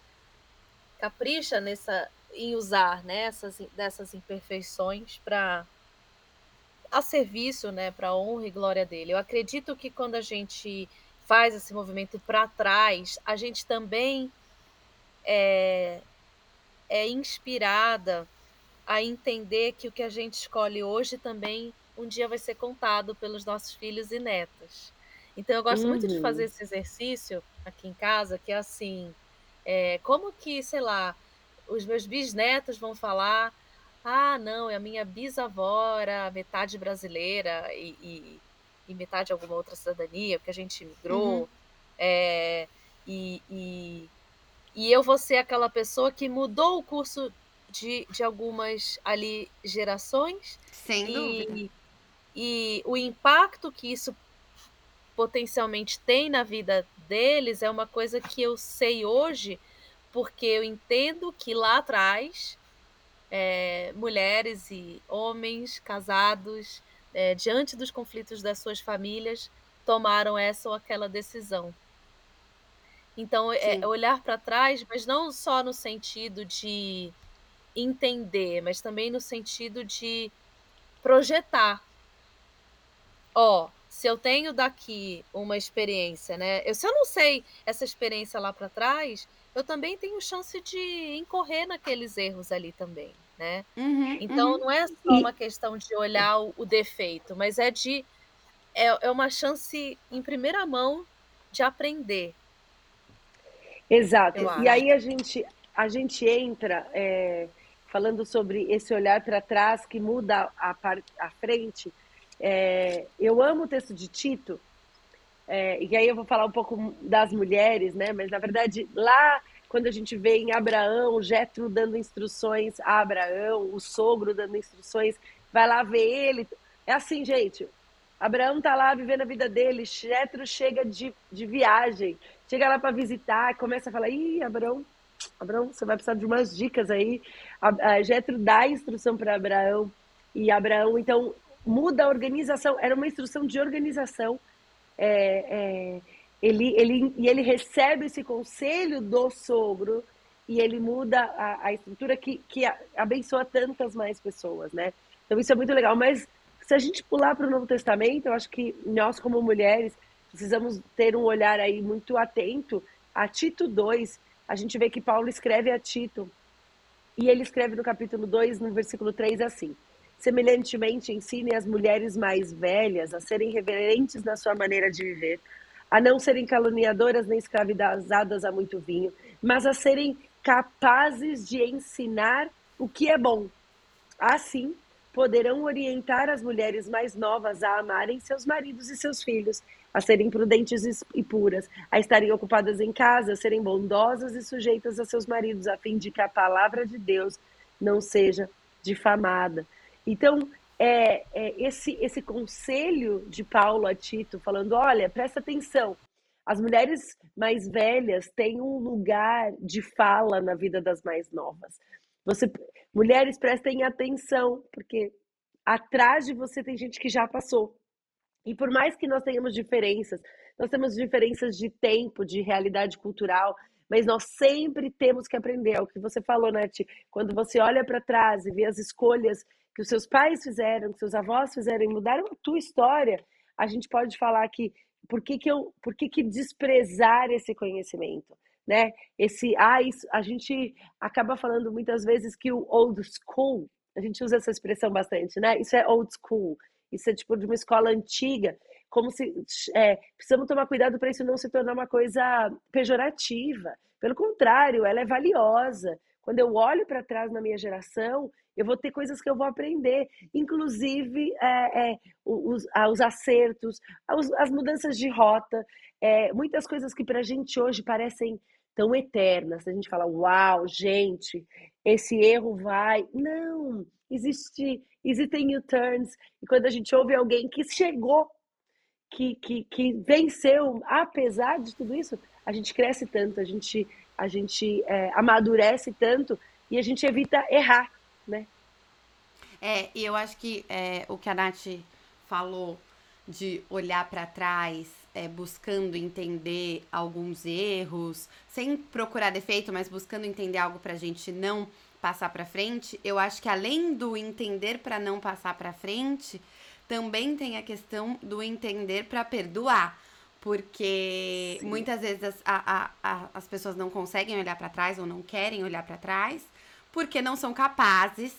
Speaker 3: capricha nessa em usar né, essas, dessas imperfeições para a serviço, né, para a honra e glória dele. Eu acredito que quando a gente faz esse movimento para trás, a gente também é, é inspirada a entender que o que a gente escolhe hoje também um dia vai ser contado pelos nossos filhos e netos. Então eu gosto uhum. muito de fazer uhum. esse exercício aqui em casa, que é assim, é, como que, sei lá, os meus bisnetos vão falar ah, não, é a minha bisavó era metade brasileira e, e, e metade alguma outra cidadania, porque a gente migrou. Uhum. É, e, e, e eu vou ser aquela pessoa que mudou o curso de, de algumas ali gerações.
Speaker 1: Sem e, dúvida.
Speaker 3: E o impacto que isso potencialmente tem na vida deles é uma coisa que eu sei hoje, porque eu entendo que lá atrás é, mulheres e homens casados, é, diante dos conflitos das suas famílias, tomaram essa ou aquela decisão. Então, é, olhar para trás, mas não só no sentido de entender, mas também no sentido de projetar. Ó, se eu tenho daqui uma experiência, né? Eu, se eu não sei essa experiência lá para trás, eu também tenho chance de incorrer naqueles erros ali também né? Uhum, então uhum. não é só uma questão de olhar o, o defeito, mas é de é, é uma chance em primeira mão de aprender.
Speaker 2: Exato. E aí a gente a gente entra é, falando sobre esse olhar para trás que muda a, a frente. É, eu amo o texto de Tito, é, e aí eu vou falar um pouco das mulheres, né? Mas na verdade lá quando a gente vê em Abraão, Jetro dando instruções a Abraão, o sogro dando instruções, vai lá ver ele. É assim, gente. Abraão tá lá vivendo a vida dele, Jetro chega de, de viagem, chega lá para visitar, começa a falar: "Ih, Abraão, Abraão, você vai precisar de umas dicas aí". A, Jetro dá instrução para Abraão e Abraão então muda a organização. Era uma instrução de organização. É, é, ele, ele, e ele recebe esse conselho do sogro e ele muda a, a estrutura que, que abençoa tantas mais pessoas, né? Então isso é muito legal. Mas se a gente pular para o Novo Testamento, eu acho que nós, como mulheres, precisamos ter um olhar aí muito atento a Tito 2. A gente vê que Paulo escreve a Tito, e ele escreve no capítulo 2, no versículo 3, assim: Semelhantemente, ensine as mulheres mais velhas a serem reverentes na sua maneira de viver, a não serem caluniadoras nem escravizadas a muito vinho, mas a serem capazes de ensinar o que é bom. Assim, poderão orientar as mulheres mais novas a amarem seus maridos e seus filhos, a serem prudentes e puras, a estarem ocupadas em casa, a serem bondosas e sujeitas a seus maridos, a fim de que a palavra de Deus não seja difamada. Então, é, é esse, esse conselho de Paulo a Tito, falando: olha, presta atenção, as mulheres mais velhas têm um lugar de fala na vida das mais novas. Você, mulheres, prestem atenção, porque atrás de você tem gente que já passou. E por mais que nós tenhamos diferenças, nós temos diferenças de tempo, de realidade cultural, mas nós sempre temos que aprender. É o que você falou, Nath. Quando você olha para trás e vê as escolhas que os seus pais fizeram, que seus avós fizeram mudaram a tua história, a gente pode falar que por que, que eu, por que, que desprezar esse conhecimento? Né? Esse, ah, isso, a gente acaba falando muitas vezes que o old school, a gente usa essa expressão bastante, né? Isso é old school. Isso é tipo de uma escola antiga, como se é, precisamos tomar cuidado para isso não se tornar uma coisa pejorativa. Pelo contrário, ela é valiosa. Quando eu olho para trás na minha geração, eu vou ter coisas que eu vou aprender, inclusive é, é, os, os, acertos, os, as mudanças de rota, é, muitas coisas que para a gente hoje parecem tão eternas. A gente fala, uau, gente, esse erro vai. Não, existe, existem U-turns. E quando a gente ouve alguém que chegou, que, que, que venceu, apesar de tudo isso, a gente cresce tanto, a gente, a gente é, amadurece tanto e a gente evita errar, né?
Speaker 1: É, e eu acho que é, o que a Nath falou de olhar para trás, é, buscando entender alguns erros, sem procurar defeito, mas buscando entender algo para a gente não passar para frente, eu acho que além do entender para não passar para frente, também tem a questão do entender para perdoar. Porque Sim. muitas vezes as, a, a, as pessoas não conseguem olhar para trás ou não querem olhar para trás porque não são capazes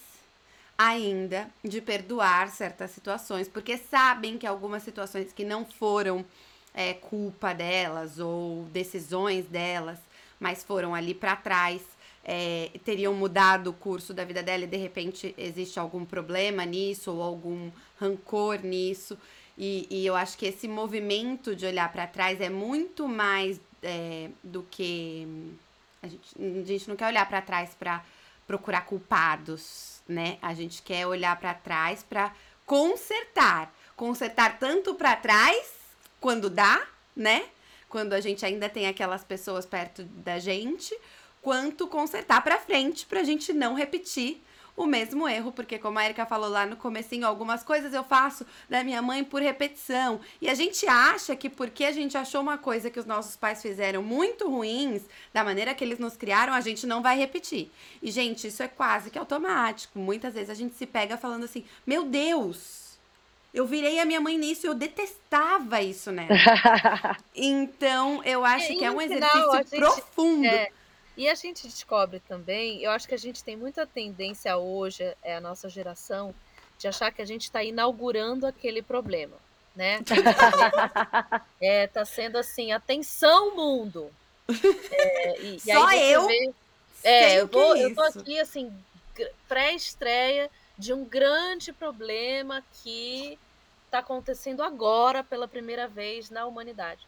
Speaker 1: ainda de perdoar certas situações, porque sabem que algumas situações que não foram é, culpa delas ou decisões delas, mas foram ali para trás, é, teriam mudado o curso da vida dela e de repente existe algum problema nisso ou algum rancor nisso. E, e eu acho que esse movimento de olhar para trás é muito mais é, do que. A gente, a gente não quer olhar para trás para procurar culpados, né? A gente quer olhar para trás para consertar. Consertar tanto para trás, quando dá, né? Quando a gente ainda tem aquelas pessoas perto da gente, quanto consertar para frente para a gente não repetir o mesmo erro, porque como a Erika falou lá no comecinho, algumas coisas eu faço da minha mãe por repetição. E a gente acha que porque a gente achou uma coisa que os nossos pais fizeram muito ruins, da maneira que eles nos criaram, a gente não vai repetir. E gente, isso é quase que automático. Muitas vezes a gente se pega falando assim: "Meu Deus, eu virei a minha mãe nisso, eu detestava isso nela". então, eu acho que é um exercício gente, profundo. É
Speaker 3: e a gente descobre também, eu acho que a gente tem muita tendência hoje, é a nossa geração, de achar que a gente está inaugurando aquele problema, né? é, tá sendo assim, atenção mundo.
Speaker 1: É, e, Só e eu? Vê,
Speaker 3: é, eu, vou, é eu tô aqui assim, pré-estreia de um grande problema que está acontecendo agora pela primeira vez na humanidade.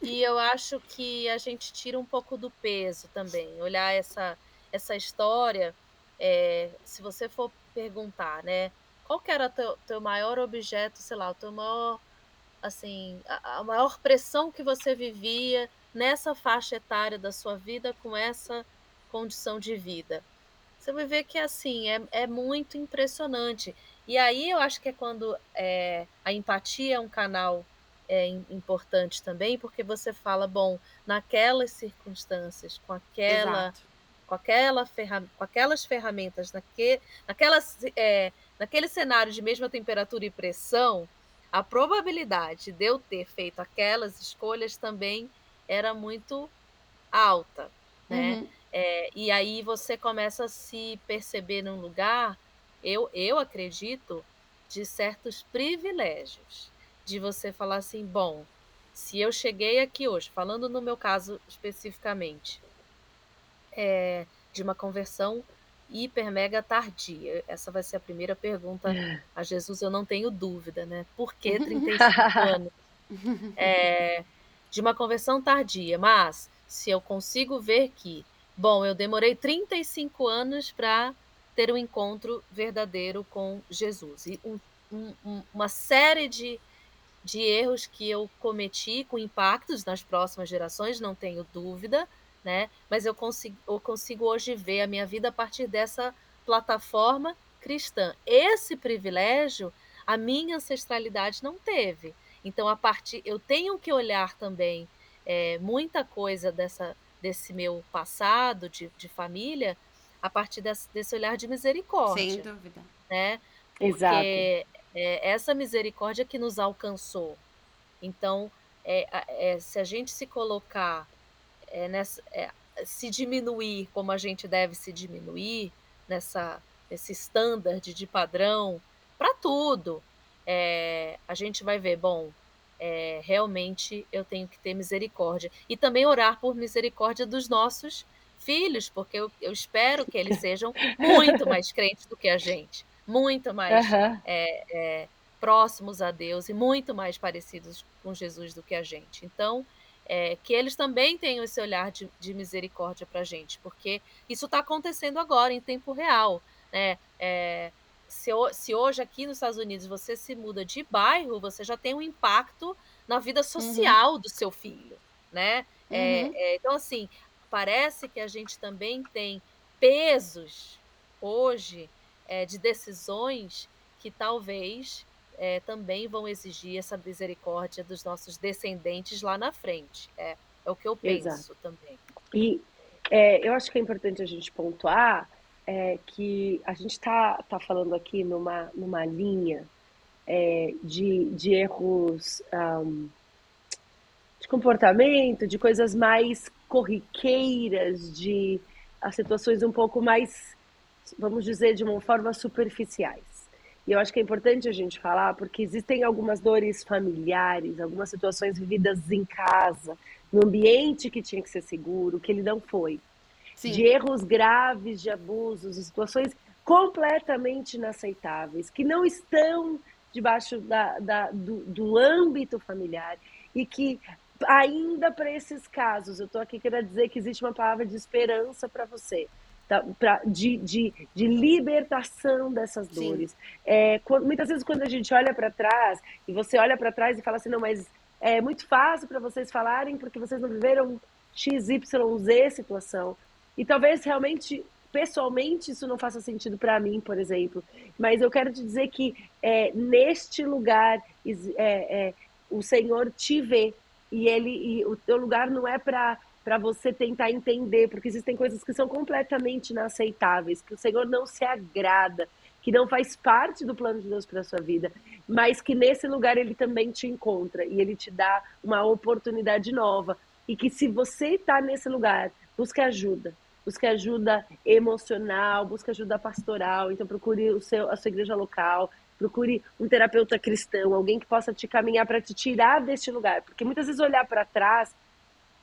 Speaker 3: E eu acho que a gente tira um pouco do peso também. Olhar essa, essa história, é, se você for perguntar, né? Qual que era o teu, teu maior objeto, sei lá, o teu maior, assim, a, a maior pressão que você vivia nessa faixa etária da sua vida com essa condição de vida? Você vai ver que, assim, é, é muito impressionante. E aí eu acho que é quando é, a empatia é um canal é importante também, porque você fala, bom, naquelas circunstâncias, com aquela, com, aquela ferram com aquelas ferramentas, naque, naquelas, é, naquele cenário de mesma temperatura e pressão, a probabilidade de eu ter feito aquelas escolhas também era muito alta, né? Uhum. É, e aí você começa a se perceber num lugar, eu, eu acredito, de certos privilégios. De você falar assim, bom, se eu cheguei aqui hoje, falando no meu caso especificamente, é, de uma conversão hiper mega tardia. Essa vai ser a primeira pergunta a Jesus, eu não tenho dúvida, né? Por que 35 anos? É, de uma conversão tardia, mas se eu consigo ver que, bom, eu demorei 35 anos para ter um encontro verdadeiro com Jesus. E um, um, uma série de, de erros que eu cometi com impactos nas próximas gerações, não tenho dúvida, né? Mas eu consigo, eu consigo hoje ver a minha vida a partir dessa plataforma cristã. Esse privilégio a minha ancestralidade não teve. Então, a partir, eu tenho que olhar também é, muita coisa dessa, desse meu passado de, de família a partir desse, desse olhar de misericórdia.
Speaker 1: Sem dúvida.
Speaker 3: Né? Porque Exato. É essa misericórdia que nos alcançou. Então, é, é, se a gente se colocar é, nessa, é, se diminuir como a gente deve se diminuir nessa esse standard de padrão para tudo, é, a gente vai ver, bom, realmente eu tenho que ter misericórdia e também orar por misericórdia dos nossos filhos, porque eu, eu espero que eles sejam muito mais crentes do que a gente, muito mais uhum. é, próximos a Deus e muito mais parecidos com Jesus do que a gente. Então, é, que eles também tenham esse olhar de, de misericórdia para a gente, porque isso está acontecendo agora, em tempo real. Né? É, se, se, hoje aqui nos Estados Unidos você se muda de bairro, você já tem um impacto na vida uhum. social uhum. do seu filho. Né? É, uhum. É, então, assim, parece que a gente também tem pesos hoje é, de decisões que talvez é, também vão exigir essa misericórdia dos nossos descendentes lá na frente. É, é o que eu penso Exato. também.
Speaker 2: E é, eu acho que é importante a gente pontuar é, que a gente está tá falando aqui numa, numa linha é, de, de erros um, de comportamento, de coisas mais corriqueiras, de as situações um pouco mais, vamos dizer, de uma forma superficiais. E eu acho que é importante a gente falar, porque existem algumas dores familiares, algumas situações vividas em casa, no ambiente que tinha que ser seguro, que ele não foi. Sim. De erros graves, de abusos, de situações completamente inaceitáveis, que não estão debaixo da, da do, do âmbito familiar e que ainda para esses casos, eu estou aqui querendo dizer que existe uma palavra de esperança para você tá, pra, de, de, de libertação dessas dores. É, quando, muitas vezes quando a gente olha para trás, e você olha para trás e fala assim, não, mas é muito fácil para vocês falarem porque vocês não viveram X, Y, Z situação. E talvez realmente, pessoalmente, isso não faça sentido para mim, por exemplo. Mas eu quero te dizer que é, neste lugar é, é, o Senhor te vê. E, ele, e o teu lugar não é para para você tentar entender, porque existem coisas que são completamente inaceitáveis, que o Senhor não se agrada, que não faz parte do plano de Deus para sua vida, mas que nesse lugar ele também te encontra e ele te dá uma oportunidade nova. E que se você está nesse lugar, busque ajuda. Busque ajuda emocional, busque ajuda pastoral. Então procure o seu, a sua igreja local, procure um terapeuta cristão, alguém que possa te caminhar para te tirar deste lugar. Porque muitas vezes olhar para trás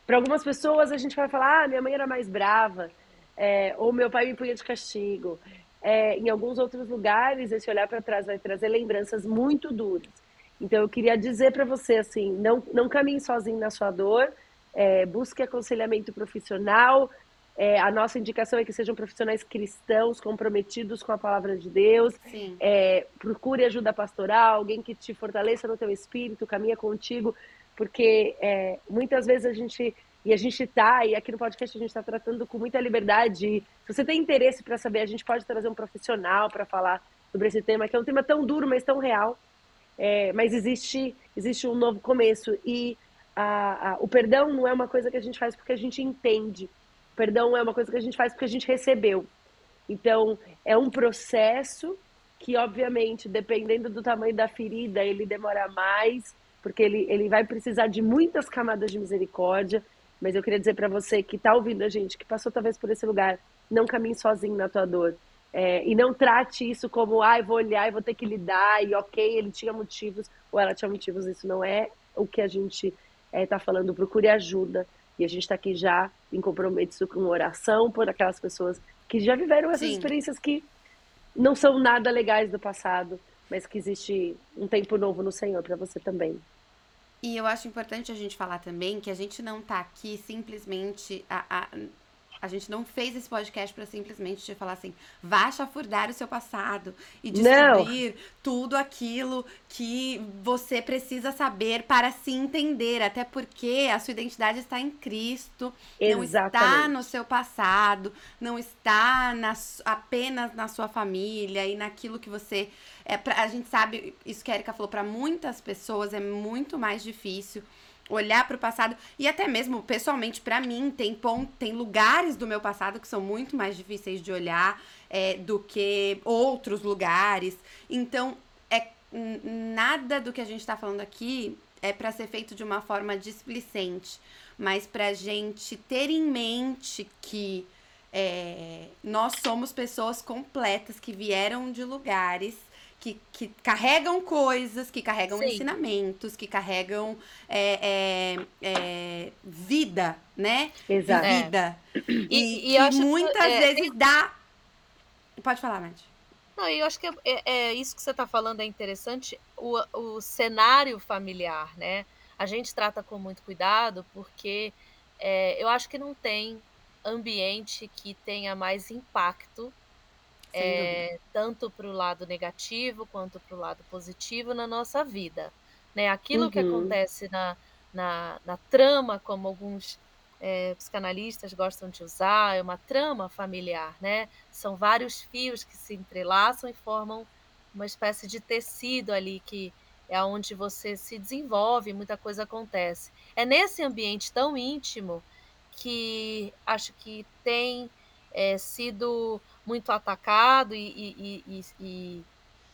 Speaker 2: para algumas pessoas a gente vai falar, ah, minha mãe era mais brava, é, ou meu pai me punha de castigo. É, em alguns outros lugares, esse olhar para trás vai trazer lembranças muito duras. Então, eu queria dizer para você assim, não, não caminhe sozinho na sua dor, é, busque aconselhamento profissional. É, a nossa indicação é que sejam profissionais cristãos, comprometidos com a palavra de Deus. É, procure ajuda pastoral, alguém que te fortaleça no teu espírito, caminha contigo porque é, muitas vezes a gente e a gente está e aqui no podcast a gente está tratando com muita liberdade. Se você tem interesse para saber, a gente pode trazer um profissional para falar sobre esse tema, que é um tema tão duro, mas tão real. É, mas existe existe um novo começo e a, a, o perdão não é uma coisa que a gente faz porque a gente entende. perdão é uma coisa que a gente faz porque a gente recebeu. Então, é um processo que, obviamente, dependendo do tamanho da ferida, ele demora mais, porque ele, ele vai precisar de muitas camadas de misericórdia. Mas eu queria dizer para você que está ouvindo a gente, que passou talvez por esse lugar, não caminhe sozinho na tua dor. É, e não trate isso como, ai, ah, vou olhar e vou ter que lidar, e ok, ele tinha motivos, ou ela tinha motivos, isso não é o que a gente está é, falando. Procure ajuda. E a gente está aqui já em compromisso com oração por aquelas pessoas que já viveram essas Sim. experiências que não são nada legais do passado, mas que existe um tempo novo no Senhor para você também.
Speaker 1: E eu acho importante a gente falar também que a gente não tá aqui simplesmente a, a a gente não fez esse podcast para simplesmente te falar assim, vá chafurdar o seu passado e descobrir não. tudo aquilo que você precisa saber para se entender, até porque a sua identidade está em Cristo, Exatamente. não está no seu passado, não está na, apenas na sua família e naquilo que você é pra, a gente sabe, isso que a Erika falou, para muitas pessoas é muito mais difícil olhar para o passado. E até mesmo pessoalmente para mim tem tem lugares do meu passado que são muito mais difíceis de olhar é, do que outros lugares. Então é nada do que a gente está falando aqui é para ser feito de uma forma displicente mas para gente ter em mente que é, nós somos pessoas completas que vieram de lugares que, que carregam coisas, que carregam Sim. ensinamentos, que carregam é, é, é, vida, né?
Speaker 2: Exato.
Speaker 1: Vida. E, e, e muitas que, é, vezes dá. Pode falar, Nath.
Speaker 3: Não, eu acho que é, é, é isso que você está falando é interessante, o, o cenário familiar, né? A gente trata com muito cuidado porque eu acho que não tem ambiente que tenha mais impacto é, tanto para o lado negativo quanto para o lado positivo na nossa vida. Né? Aquilo uhum. que acontece na, na, na, trama, como alguns é, psicanalistas gostam de usar, é uma trama familiar, né? São vários fios que se entrelaçam e formam uma espécie de tecido ali que é onde você se desenvolve, muita coisa acontece. É nesse ambiente tão íntimo que acho que tem é, sido muito atacado e, e, e,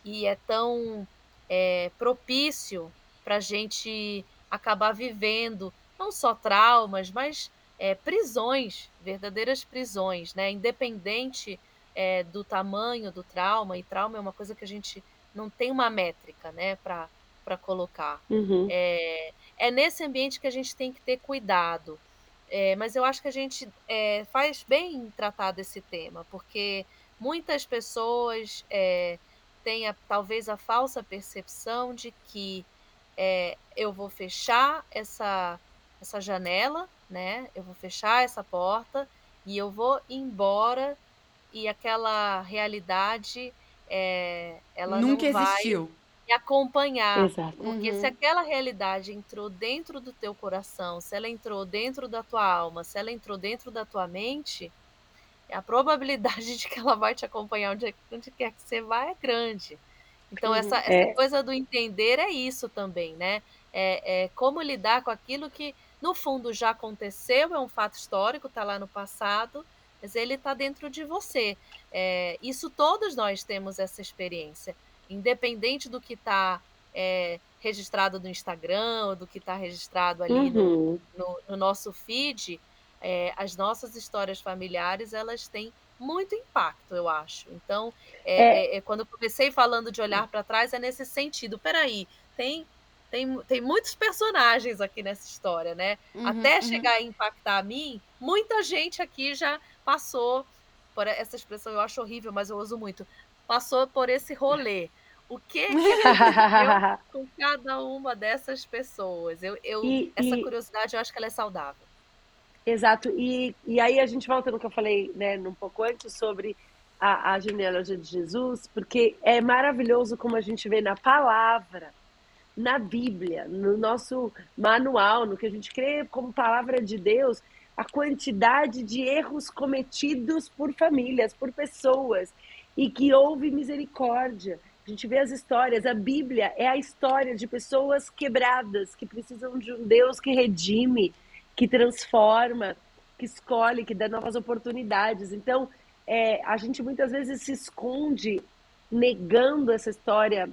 Speaker 3: e, é tão é, propício para a gente acabar vivendo não só traumas, mas é, prisões, verdadeiras prisões, né? Independente é, do tamanho do trauma, e trauma é uma coisa que a gente não tem uma métrica, né, para colocar. Uhum. É, é nesse ambiente que a gente tem que ter cuidado. É, mas eu acho que a gente é, faz bem em tratar desse tema, porque muitas pessoas é, têm a, talvez a falsa percepção de que é, eu vou fechar essa, essa janela, né? Eu vou fechar essa porta e eu vou embora e aquela realidade é, ela
Speaker 1: nunca
Speaker 3: não vai,
Speaker 1: existiu
Speaker 3: e acompanhar. Exato. Porque uhum. se aquela realidade entrou dentro do teu coração, se ela entrou dentro da tua alma, se ela entrou dentro da tua mente, a probabilidade de que ela vai te acompanhar onde, onde quer que você vá é grande. Então, uhum. essa, essa é. coisa do entender é isso também, né? É, é, como lidar com aquilo que, no fundo, já aconteceu, é um fato histórico, está lá no passado, mas ele está dentro de você. É, isso todos nós temos essa experiência independente do que está é, registrado no Instagram, ou do que está registrado ali uhum. no, no, no, nosso feed, é, as nossas histórias familiares elas têm muito impacto, eu acho. Então, é, é. é, quando eu comecei falando de olhar para trás, é nesse sentido. Peraí, tem, tem, tem muitos personagens aqui nessa história, né? Uhum, Até uhum. chegar a impactar a mim, muita gente aqui já passou por essa expressão, eu acho horrível, mas eu uso muito passou por esse rolê. O que, que aconteceu com cada uma dessas pessoas? Eu, eu e, essa e... curiosidade, eu acho que ela é saudável.
Speaker 2: Exato. E, e aí a gente volta no que eu falei né, um pouco antes sobre a, a genealogia de Jesus, porque é maravilhoso como a gente vê na palavra, na Bíblia, no nosso manual, no que a gente crê como palavra de Deus, a quantidade de erros cometidos por famílias, por pessoas e que houve misericórdia. A gente vê as histórias, a Bíblia é a história de pessoas quebradas que precisam de um Deus que redime, que transforma. que escolhe, que dá novas oportunidades. Então, é, a gente muitas vezes se esconde negando essa história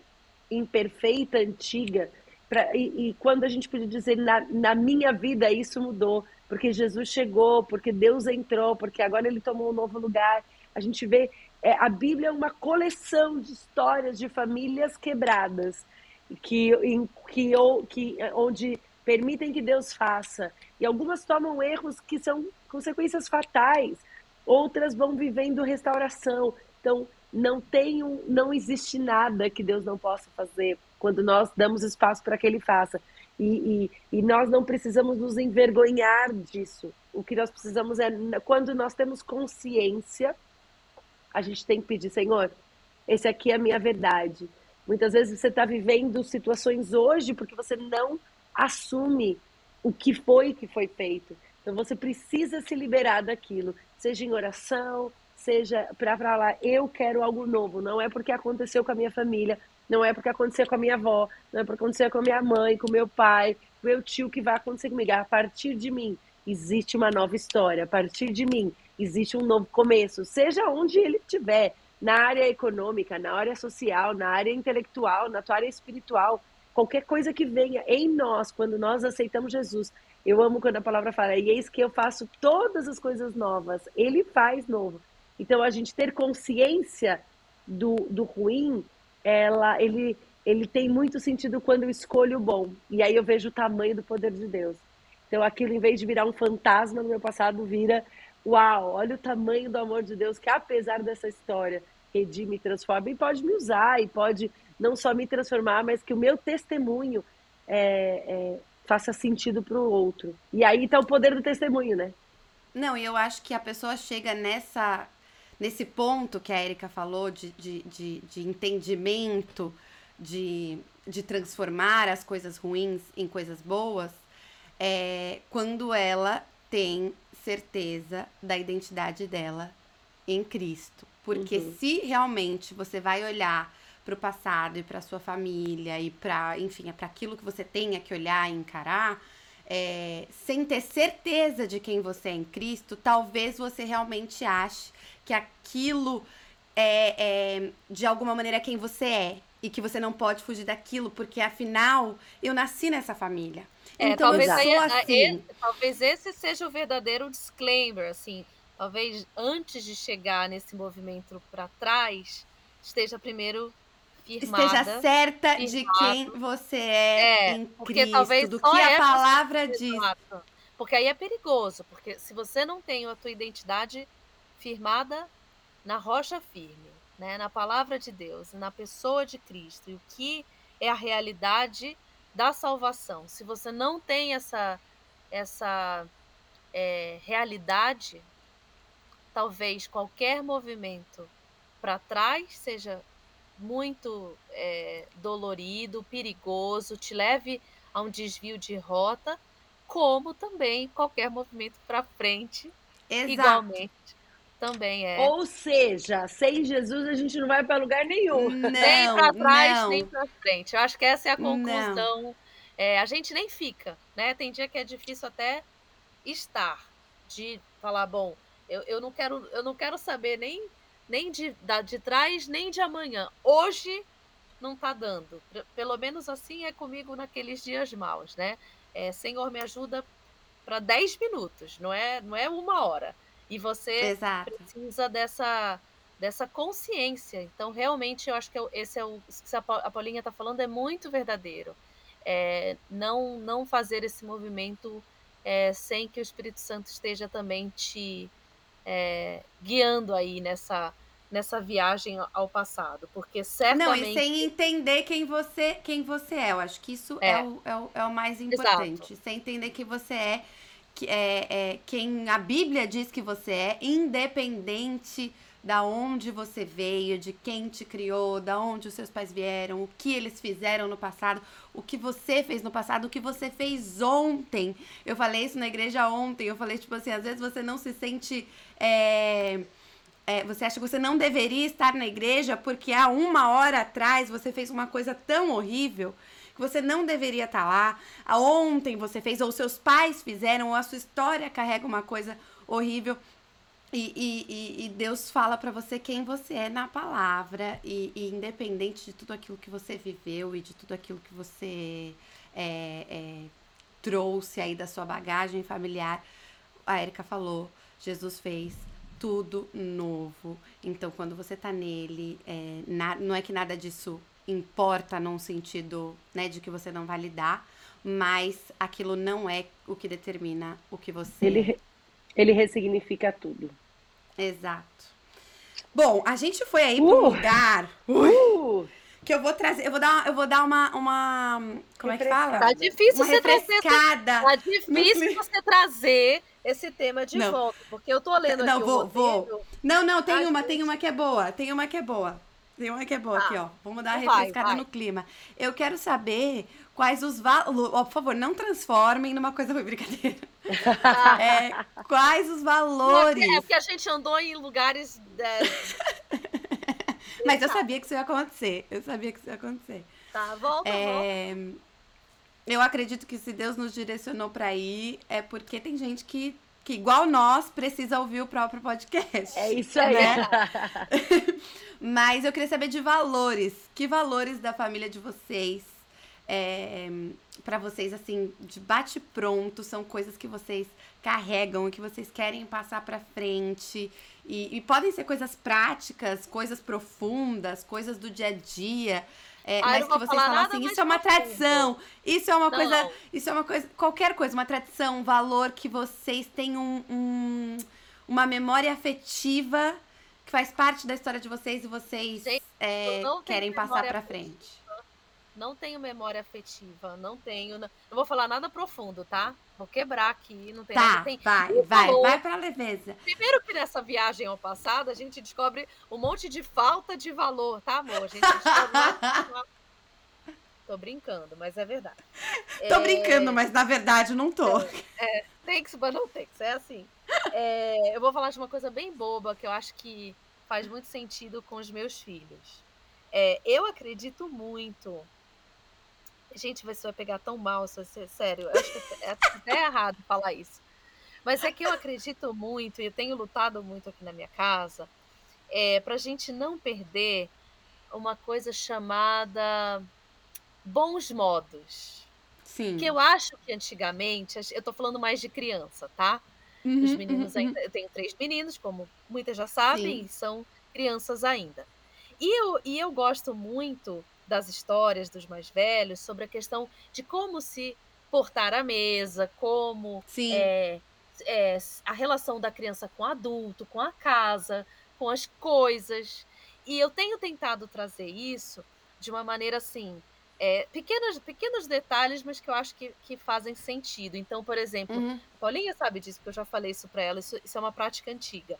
Speaker 2: imperfeita, antiga. Pra, e, e, quando a gente pode dizer, na, na minha vida isso mudou, porque Jesus chegou, porque Deus entrou, porque agora ele tomou um novo lugar. A gente vê, é, a Bíblia é uma coleção de histórias de famílias quebradas, que, em, que, que, onde permitem que Deus faça. E algumas tomam erros que são consequências fatais, outras vão vivendo restauração. Então, não tem um, não existe nada que Deus não possa fazer quando nós damos espaço para que Ele faça. E, e, e, nós não precisamos nos envergonhar disso. O que nós precisamos é, quando nós temos consciência, a gente tem que pedir, Senhor, esse aqui é a minha verdade. Muitas vezes você está vivendo situações hoje porque você não assume o que foi que foi feito. Então você precisa se liberar daquilo, seja em oração, seja para falar, eu quero algo novo. Não é porque aconteceu com a minha família, não é porque aconteceu com a minha avó, não é porque aconteceu com a minha mãe, com meu pai, com meu tio que vai acontecer comigo. A partir de mim existe uma nova história. A partir de mim existe um novo começo, seja onde ele estiver, na área econômica, na área social, na área intelectual, na tua área espiritual qualquer coisa que venha em nós, quando nós aceitamos Jesus. Eu amo quando a palavra fala, e eis que eu faço todas as coisas novas. Ele faz novo. Então, a gente ter consciência do, do ruim, ela, ele, ele tem muito sentido quando eu escolho o bom. E aí eu vejo o tamanho do poder de Deus. Então, aquilo, em vez de virar um fantasma no meu passado, vira, uau, olha o tamanho do amor de Deus, que apesar dessa história, redime, transforma e pode me usar, e pode não só me transformar, mas que o meu testemunho é, é, faça sentido para o outro. E aí está o poder do testemunho, né?
Speaker 1: Não, e eu acho que a pessoa chega nessa nesse ponto que a Erika falou de, de, de, de entendimento, de, de transformar as coisas ruins em coisas boas, é quando ela tem certeza da identidade dela em Cristo. Porque uhum. se realmente você vai olhar para o passado e para sua família e para, enfim, é para aquilo que você tenha que olhar e encarar, é, sem ter certeza de quem você é em Cristo, talvez você realmente ache que aquilo é, é de alguma maneira quem você é e que você não pode fugir daquilo, porque afinal eu nasci nessa família.
Speaker 3: É, então talvez, sou assim. talvez esse seja o verdadeiro disclaimer, assim, talvez antes de chegar nesse movimento para trás, esteja primeiro firmada.
Speaker 1: Esteja certa de quem você é, é em Cristo, talvez do que a palavra diz. Exato.
Speaker 3: Porque aí é perigoso, porque se você não tem a tua identidade firmada na rocha firme, né, na palavra de Deus, na pessoa de Cristo, e o que é a realidade da salvação. Se você não tem essa essa é, realidade, talvez qualquer movimento para trás seja muito é, dolorido, perigoso, te leve a um desvio de rota, como também qualquer movimento para frente, Exato. igualmente também é.
Speaker 2: Ou seja, sem Jesus a gente não vai para lugar nenhum.
Speaker 3: Não, nem para trás, não. nem para frente. Eu acho que essa é a conclusão. É, a gente nem fica, né? Tem dia que é difícil até estar, de falar, bom, eu, eu, não, quero, eu não quero saber nem nem de, da, de trás, nem de amanhã. Hoje não tá dando. Pelo menos assim é comigo naqueles dias maus, né? É, Senhor, me ajuda para 10 minutos, não é, não é uma hora. E você Exato. precisa dessa, dessa consciência. Então, realmente, eu acho que esse é o que a Paulinha está falando é muito verdadeiro. É, não, não fazer esse movimento é, sem que o Espírito Santo esteja também te é, guiando aí nessa nessa viagem ao passado, porque certamente...
Speaker 1: Não, e sem entender quem você, quem você é, eu acho que isso é, é, o, é, o, é o mais importante, Exato. sem entender que você é, que é, é quem a Bíblia diz que você é, independente da onde você veio, de quem te criou, da onde os seus pais vieram, o que eles fizeram no passado, o que você fez no passado, o que você fez ontem. Eu falei isso na igreja ontem, eu falei, tipo assim, às vezes você não se sente... É é, você acha que você não deveria estar na igreja porque há uma hora atrás você fez uma coisa tão horrível que você não deveria estar lá. Ontem você fez, ou seus pais fizeram, ou a sua história carrega uma coisa horrível. E, e, e Deus fala para você quem você é na palavra, e, e, independente de tudo aquilo que você viveu e de tudo aquilo que você é, é, trouxe aí da sua bagagem familiar, a Erika falou, Jesus fez tudo novo. Então, quando você tá nele, é, na, não é que nada disso importa num sentido né, de que você não vai lidar, mas aquilo não é o que determina o que você.
Speaker 2: Ele, ele ressignifica tudo.
Speaker 1: Exato. Bom, a gente foi aí uh, para um lugar uh, que eu vou trazer, eu vou dar, eu vou dar uma, uma como é que fala?
Speaker 3: Tá difícil uma você trazer, tá difícil você trazer esse tema de não. volta, porque eu tô lendo
Speaker 1: não,
Speaker 3: aqui
Speaker 1: vou, vou. Não, não, tem uma, gente... tem uma que é boa, tem uma que é boa. Tem uma que é boa ah, aqui, ó. Vamos dar uma então refrescada vai, vai. no clima. Eu quero saber quais os valores. Oh, por favor, não transformem numa coisa brincadeira. é, quais os valores.
Speaker 3: É porque a gente andou em lugares. É...
Speaker 1: Mas eu sabia que isso ia acontecer. Eu sabia que isso ia acontecer.
Speaker 3: Tá, volta, é... volta.
Speaker 1: Eu acredito que se Deus nos direcionou para ir, é porque tem gente que, que, igual nós, precisa ouvir o próprio podcast.
Speaker 2: É isso aí. Né?
Speaker 1: Mas eu queria saber de valores. Que valores da família de vocês é, para vocês, assim, de bate-pronto, são coisas que vocês carregam que vocês querem passar para frente. E, e, podem ser coisas práticas, coisas profundas, coisas do dia a dia. É, ah, mas que vocês falam assim, isso é uma tradição, isso é uma não. coisa, isso é uma coisa, qualquer coisa, uma tradição, um valor que vocês têm um, um uma memória afetiva faz parte da história de vocês e vocês Gente, é, querem passar para frente
Speaker 3: não tenho memória afetiva, não tenho. Não, não vou falar nada profundo, tá? Vou quebrar aqui, não tem
Speaker 1: tá,
Speaker 3: nada.
Speaker 1: Tem, vai, vai, falou, vai pra leveza.
Speaker 3: Primeiro que nessa viagem ao passado, a gente descobre um monte de falta de valor, tá, amor? A gente descobre. Tô brincando, mas é verdade.
Speaker 1: Tô é... brincando, mas na verdade não tô.
Speaker 3: É, é thanks, but não thanks, é assim. É, eu vou falar de uma coisa bem boba que eu acho que faz muito sentido com os meus filhos. É, eu acredito muito Gente, você vai pegar tão mal, se você, sério, eu acho que é até errado falar isso. Mas é que eu acredito muito, e eu tenho lutado muito aqui na minha casa, é, para a gente não perder uma coisa chamada bons modos.
Speaker 1: Sim.
Speaker 3: Que eu acho que antigamente, eu estou falando mais de criança, tá? Uhum, Os meninos uhum, ainda. Uhum. Eu tenho três meninos, como muitas já sabem, e são crianças ainda. E eu, e eu gosto muito das histórias dos mais velhos sobre a questão de como se portar à mesa, como é, é, a relação da criança com o adulto, com a casa, com as coisas. E eu tenho tentado trazer isso de uma maneira assim, é, pequenos, pequenos detalhes, mas que eu acho que, que fazem sentido. Então, por exemplo, uhum. Paulinha sabe disso, porque eu já falei isso para ela, isso, isso, é uma prática antiga.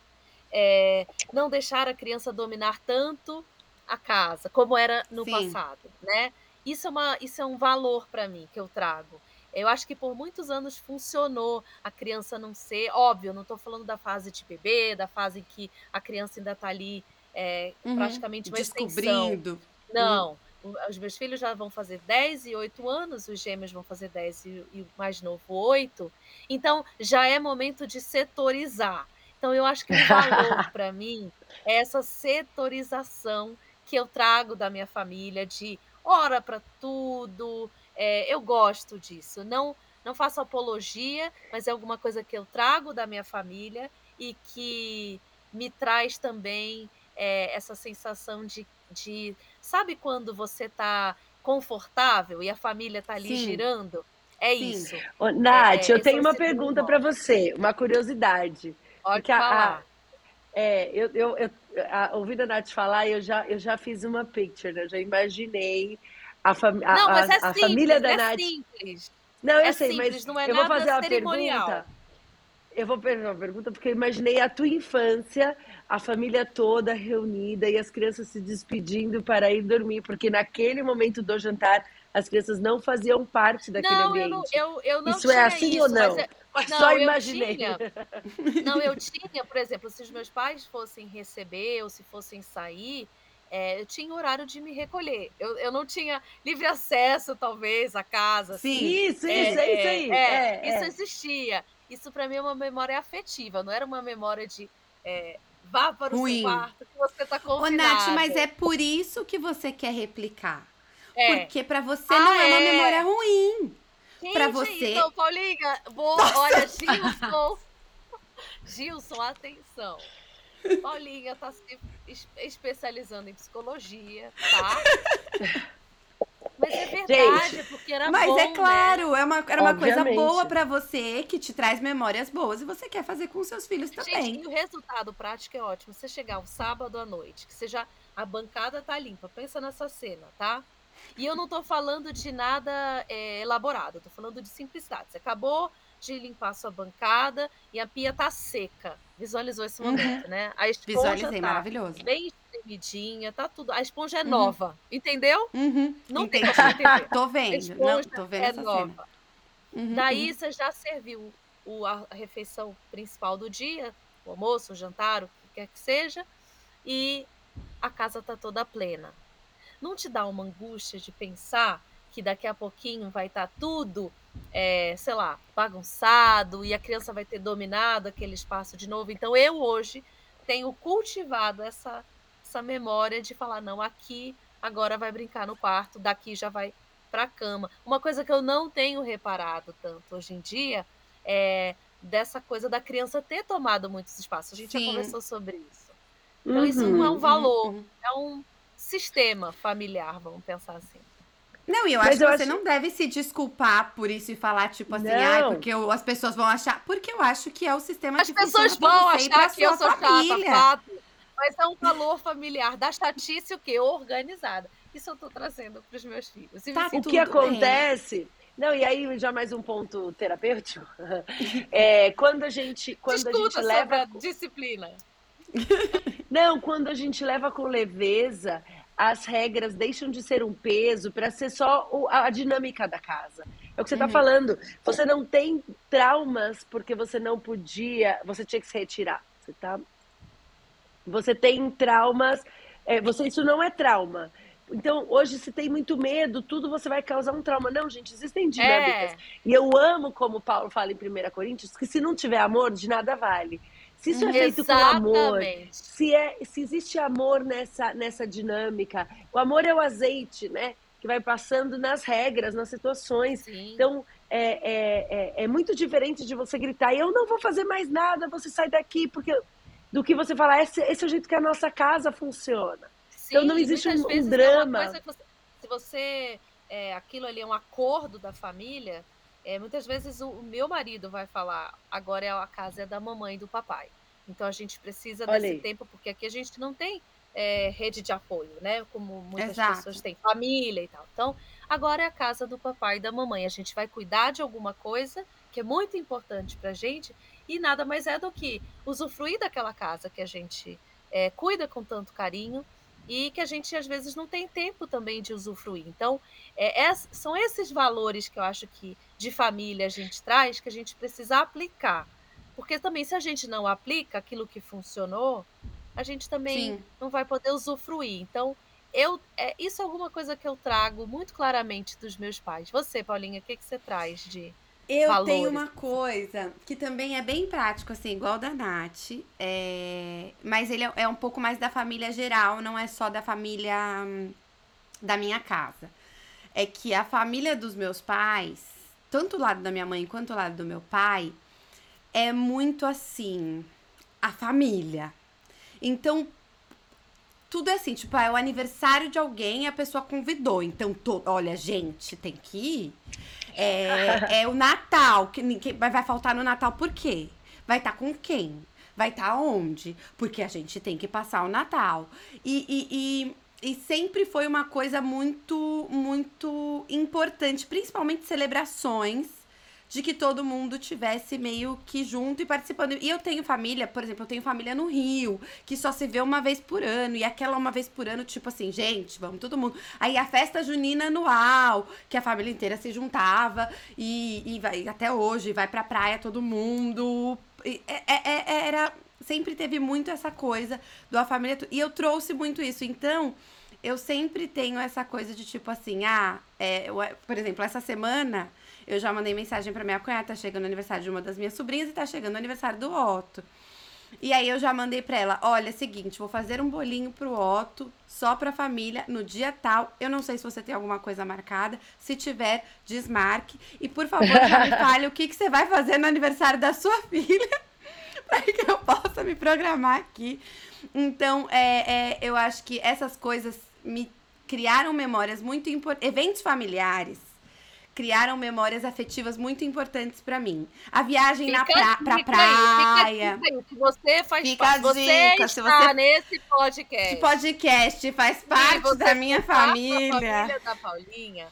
Speaker 3: É, não deixar a criança dominar tanto a casa, como era no Sim. passado, né? Isso é, uma, isso é um valor para mim que eu trago. Eu acho que por muitos anos funcionou a criança não ser, óbvio, não estou falando da fase de bebê, da fase em que a criança ainda está ali é, uhum. praticamente uma Descobrindo. Extensão. Não, uhum. Os meus filhos já vão fazer 10 e 8 anos, os gêmeos vão fazer 10 e, e o mais novo 8. Então, já é momento de setorizar. Então, eu acho que o valor para mim é essa setorização que eu trago da minha família de hora para tudo. É, eu gosto disso. Não, não faço apologia, mas é alguma coisa que eu trago da minha família e que me traz também é, essa sensação de, de. Sabe quando você está confortável e a família está ali Sim. girando? É Sim. isso.
Speaker 2: Ô, Nath, é, eu tenho uma pergunta para você, uma curiosidade.
Speaker 3: Pode falar. A,
Speaker 2: é, eu, eu, eu a, ouvindo a Nath falar, eu já, eu já fiz uma picture, né? Eu já imaginei a, fam a, não, mas é a família da
Speaker 3: é
Speaker 2: Nath.
Speaker 3: Simples.
Speaker 2: Não, eu
Speaker 3: é
Speaker 2: sei,
Speaker 3: simples,
Speaker 2: mas
Speaker 3: não é
Speaker 2: eu vou fazer uma pergunta. Eu vou fazer uma pergunta porque eu imaginei a tua infância, a família toda reunida e as crianças se despedindo para ir dormir, porque naquele momento do jantar as crianças não faziam parte daquele
Speaker 3: não,
Speaker 2: ambiente.
Speaker 3: Eu não, eu, eu não
Speaker 2: isso é assim
Speaker 3: isso,
Speaker 2: ou não?
Speaker 3: Mas,
Speaker 2: mas não, só imaginei.
Speaker 3: Tinha, não, eu tinha, por exemplo, se os meus pais fossem receber ou se fossem sair, é, eu tinha horário de me recolher. Eu, eu não tinha livre acesso, talvez, à casa.
Speaker 2: Sim, assim. isso,
Speaker 3: é,
Speaker 2: isso, é, isso aí.
Speaker 3: É, isso existia. Isso para mim é uma memória afetiva, não era uma memória de é, vá para o
Speaker 1: Ruim.
Speaker 3: seu quarto que você tá
Speaker 1: Ô,
Speaker 3: confinado.
Speaker 1: Nath, mas é por isso que você quer replicar.
Speaker 3: É.
Speaker 1: Porque pra você
Speaker 3: Ah,
Speaker 1: não é uma
Speaker 3: é.
Speaker 1: memória ruim. Pra você-
Speaker 3: Então, Paulinha, vou, olha, Gilson. Gilson, atenção. Paulinha tá se es- especializando em psicologia, tá? Mas é verdade, porque era
Speaker 1: Mas
Speaker 3: bom,
Speaker 1: é
Speaker 3: né?
Speaker 1: claro, é uma, era uma coisa boa pra você, que te traz memórias boas e você quer fazer com seus filhos
Speaker 3: Gente,
Speaker 1: também.
Speaker 3: e o resultado prático é ótimo. Você chegar um sábado à noite, que seja a bancada tá limpa. Pensa nessa cena, tá? E eu não tô falando de nada é, elaborado, eu tô falando de simplicidade. Você acabou de limpar sua bancada e a pia tá seca. Visualizou esse momento, né? A esponja
Speaker 1: Uhum. Visualizei,
Speaker 3: tá
Speaker 1: maravilhoso.
Speaker 3: bem espremidinha, tá tudo. A esponja é
Speaker 1: Uhum.
Speaker 3: nova, entendeu?
Speaker 1: Uhum,
Speaker 3: Não tem
Speaker 1: entendi.
Speaker 3: como entender.
Speaker 1: Tô vendo, não, tô vendo
Speaker 3: é
Speaker 1: essa
Speaker 3: nova.
Speaker 1: cena. Uhum,
Speaker 3: Daí você já serviu o, a, refeição principal do dia, o almoço, o jantar, o que quer que seja, e a casa tá toda plena. Não te dá uma angústia de pensar que daqui a pouquinho vai estar tudo, é, sei lá, bagunçado e a criança vai ter dominado aquele espaço de novo? Então eu hoje tenho cultivado essa, essa memória de falar, não, aqui agora vai brincar no quarto, daqui já vai para a cama. Uma coisa que eu não tenho reparado tanto hoje em dia é dessa coisa da criança ter tomado muitos espaços. A gente
Speaker 1: Sim.
Speaker 3: já conversou sobre isso. Então, isso não é um
Speaker 2: Uhum.
Speaker 3: valor,
Speaker 1: Uhum.
Speaker 3: é um sistema familiar, vamos pensar assim.
Speaker 1: Não, e eu
Speaker 2: Mas
Speaker 1: acho que
Speaker 2: eu
Speaker 1: você
Speaker 2: acho-
Speaker 1: não deve se desculpar por isso e falar, tipo assim,
Speaker 2: Não.
Speaker 1: ai, porque eu- as pessoas vão achar. Porque eu acho que é o sistema
Speaker 3: As
Speaker 1: que
Speaker 3: pessoas vão achar que eu
Speaker 1: sua
Speaker 3: sou
Speaker 1: família.
Speaker 3: chata, fato, mas é um valor familiar da chatice o quê? Organizada. Isso eu tô trazendo para os meus filhos. E
Speaker 1: Tá
Speaker 3: me
Speaker 2: O que
Speaker 1: Tudo bem.
Speaker 2: acontece. Não, e aí já mais um ponto terapêutico. É, quando a gente, quando a
Speaker 3: Discuta
Speaker 2: gente
Speaker 3: sobre
Speaker 2: leva
Speaker 3: a disciplina.
Speaker 2: Não, quando a gente leva com leveza, as regras deixam de ser um peso para ser só o- a, a dinâmica da casa. É o que você está
Speaker 1: Uhum.
Speaker 2: falando. Você não tem traumas porque você não podia, você tinha que se retirar. Você tá. Você tem traumas. é, você isso não é trauma. Então, hoje, se tem muito medo, tudo você vai causar um trauma. Não, gente, existem dinâmicas.
Speaker 3: É,
Speaker 2: E eu amo, como Paulo fala em 1 Coríntios, que se não tiver amor, de nada vale. Se isso é feito com amor, se, é, se existe amor nessa, nessa dinâmica, o amor é o azeite, né? Que vai passando nas regras, nas situações.
Speaker 3: Sim.
Speaker 2: Então, é, é, é, é muito diferente de você gritar, eu não vou fazer mais nada, você sai daqui, porque do que você falar, esse, esse é o jeito que a nossa casa funciona. então não
Speaker 3: Sim,
Speaker 2: existe
Speaker 3: muitas
Speaker 2: um- um
Speaker 3: vezes
Speaker 2: drama.
Speaker 3: É você, se você. É, aquilo ali é um acordo da família, é, muitas vezes o, o meu marido vai falar: agora é a casa é da mamãe e do papai. Então a gente precisa
Speaker 2: Olha
Speaker 3: desse tempo, porque aqui a gente não tem é, rede de apoio, né? Como muitas
Speaker 1: Exato.
Speaker 3: pessoas têm, família e tal. Então, agora é a casa do papai e da mamãe. A gente vai cuidar de alguma coisa que é muito importante pra gente, e nada mais é do que usufruir daquela casa que a gente é, cuida com tanto carinho e que a gente às vezes não tem tempo também de usufruir. Então, é, é- são esses valores que eu acho que de família a gente traz que a gente precisa aplicar. Porque também, se a gente não aplica aquilo que funcionou, a gente também
Speaker 1: Sim.
Speaker 3: não vai poder usufruir. Então, eu, é, isso é alguma coisa que eu trago muito claramente dos meus pais. Você, Paulinha, o que, que você traz de.
Speaker 1: Eu
Speaker 3: valores.
Speaker 1: tenho uma coisa que também é bem prático, assim, igual da Nath. é, Mas ele é- é um pouco mais da família geral, não é só da família hum, da minha casa. É que a família dos meus pais, tanto o lado da minha mãe quanto o lado do meu pai, é muito assim, a família. Então, tudo é assim, tipo, ah, é o aniversário de alguém e a pessoa convidou. Então, to- olha, gente, tem que ir. É, é o Natal, que ninguém vai, faltar no Natal por quê? Vai estar com quem? Vai estar onde? Porque a gente tem que passar o Natal. E, e, e, e sempre foi uma coisa muito, muito importante, principalmente celebrações, de que todo mundo tivesse meio que junto e participando. E eu tenho família, por exemplo, eu tenho família no Rio, que só se vê uma vez por ano. E aquela uma vez por ano, tipo assim, gente, vamos todo mundo. Aí a festa junina anual, que a família inteira se juntava e, e vai até hoje, vai pra praia todo mundo. E é- é- é- era. Sempre teve muito essa coisa do a família. E eu trouxe muito isso. Então, eu sempre tenho essa coisa de tipo assim, ah, é, por exemplo, essa semana eu já mandei mensagem pra minha cunhada, tá chegando o aniversário de uma das minhas sobrinhas e tá chegando o aniversário do Otto. E aí eu já mandei pra ela, olha, é seguinte, vou fazer um bolinho pro Otto, só pra família, no dia tal. Eu não sei se você tem alguma coisa marcada. Se tiver, desmarque. E por favor, já me fale o que, que você vai fazer no aniversário da sua filha. para que eu possa me programar aqui. Então, é, é, eu acho que essas coisas me criaram memórias muito importantes. Eventos familiares criaram memórias afetivas muito importantes para mim. A viagem fica, na pra, pra praia.
Speaker 3: Aí, fica você faz fica parte. Você dica, está você... nesse podcast.
Speaker 1: Esse podcast faz parte da minha família. família
Speaker 3: da Paulinha.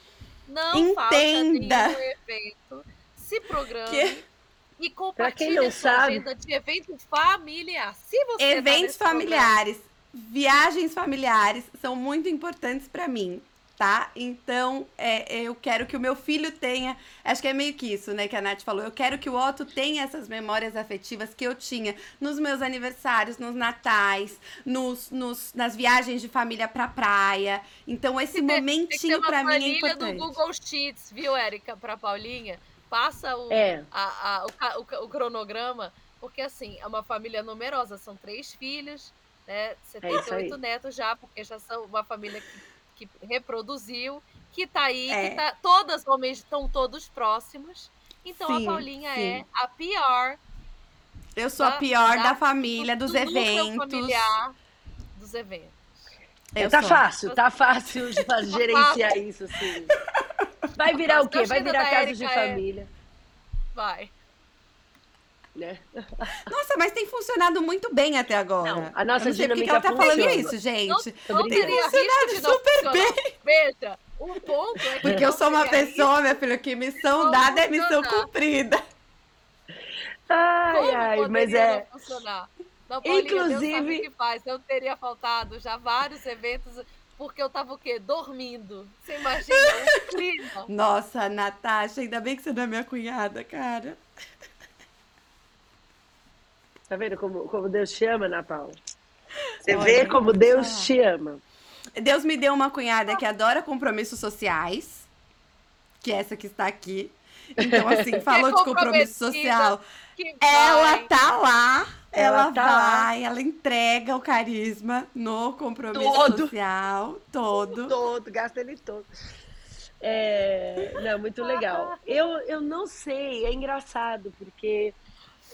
Speaker 3: Não Entenda. evento. Se programe. Que... E compartilhe a sua sabe... agenda de evento familiar. Se você
Speaker 1: tá Eventos tá familiares, programa... viagens familiares são muito importantes para mim tá? Então, é, eu quero que o meu filho tenha. Acho que é meio que isso, né, que a Nath falou. Eu quero que o Otto tenha essas memórias afetivas que eu tinha nos meus aniversários, nos natais, nos, nos nas viagens de família pra praia. Então, esse momentinho para mim é importante.
Speaker 3: do Google Sheets, viu, Érica, pra Paulinha? Passa o, é. a, a, o, o, o cronograma, porque assim, é uma família numerosa, são três filhos, né? 78 é netos já, porque já são uma família que que reproduziu, que tá aí, é. que tá, todas homens estão todos próximos. Então sim, a Paulinha sim. é a pior.
Speaker 1: Eu sou da, a pior da, da família, do, dos do eventos. familiar
Speaker 3: dos eventos.
Speaker 2: Eu tá sou. fácil, tá fácil de gerenciar isso, sim. Vai virar o quê? Vai virar casa de é família.
Speaker 3: É... Vai.
Speaker 1: Né? Nossa, mas tem funcionado muito bem até agora. Não,
Speaker 2: a nossa dinâmica
Speaker 1: que ela tá falando isso, gente. Não, não tem funcionado super bem.
Speaker 3: Veja, o ponto é
Speaker 1: que Porque eu sou uma pessoa, minha filha, que missão Como dada é missão cumprida.
Speaker 2: Ai, Como ai, mas é.
Speaker 3: Funcionar? Não, Paulinha, Inclusive, Deus que faz. Eu teria faltado já vários eventos porque eu tava o quê? Dormindo. Você imagina.
Speaker 1: Nossa, Natasha, ainda bem que você não é minha cunhada, cara.
Speaker 2: Tá vendo como, como Deus te ama, Ana Paula? Você Olha, vê como Deus te ama.
Speaker 1: Deus me deu uma cunhada que adora compromissos sociais, que é essa que está aqui. Então, assim, falou de compromisso social. Ela tá lá, ela, ela tá vai, lá. ela entrega o carisma no compromisso todo. social todo.
Speaker 2: Todo, gasta ele todo. É, não, muito legal. Eu, eu não sei, é engraçado, porque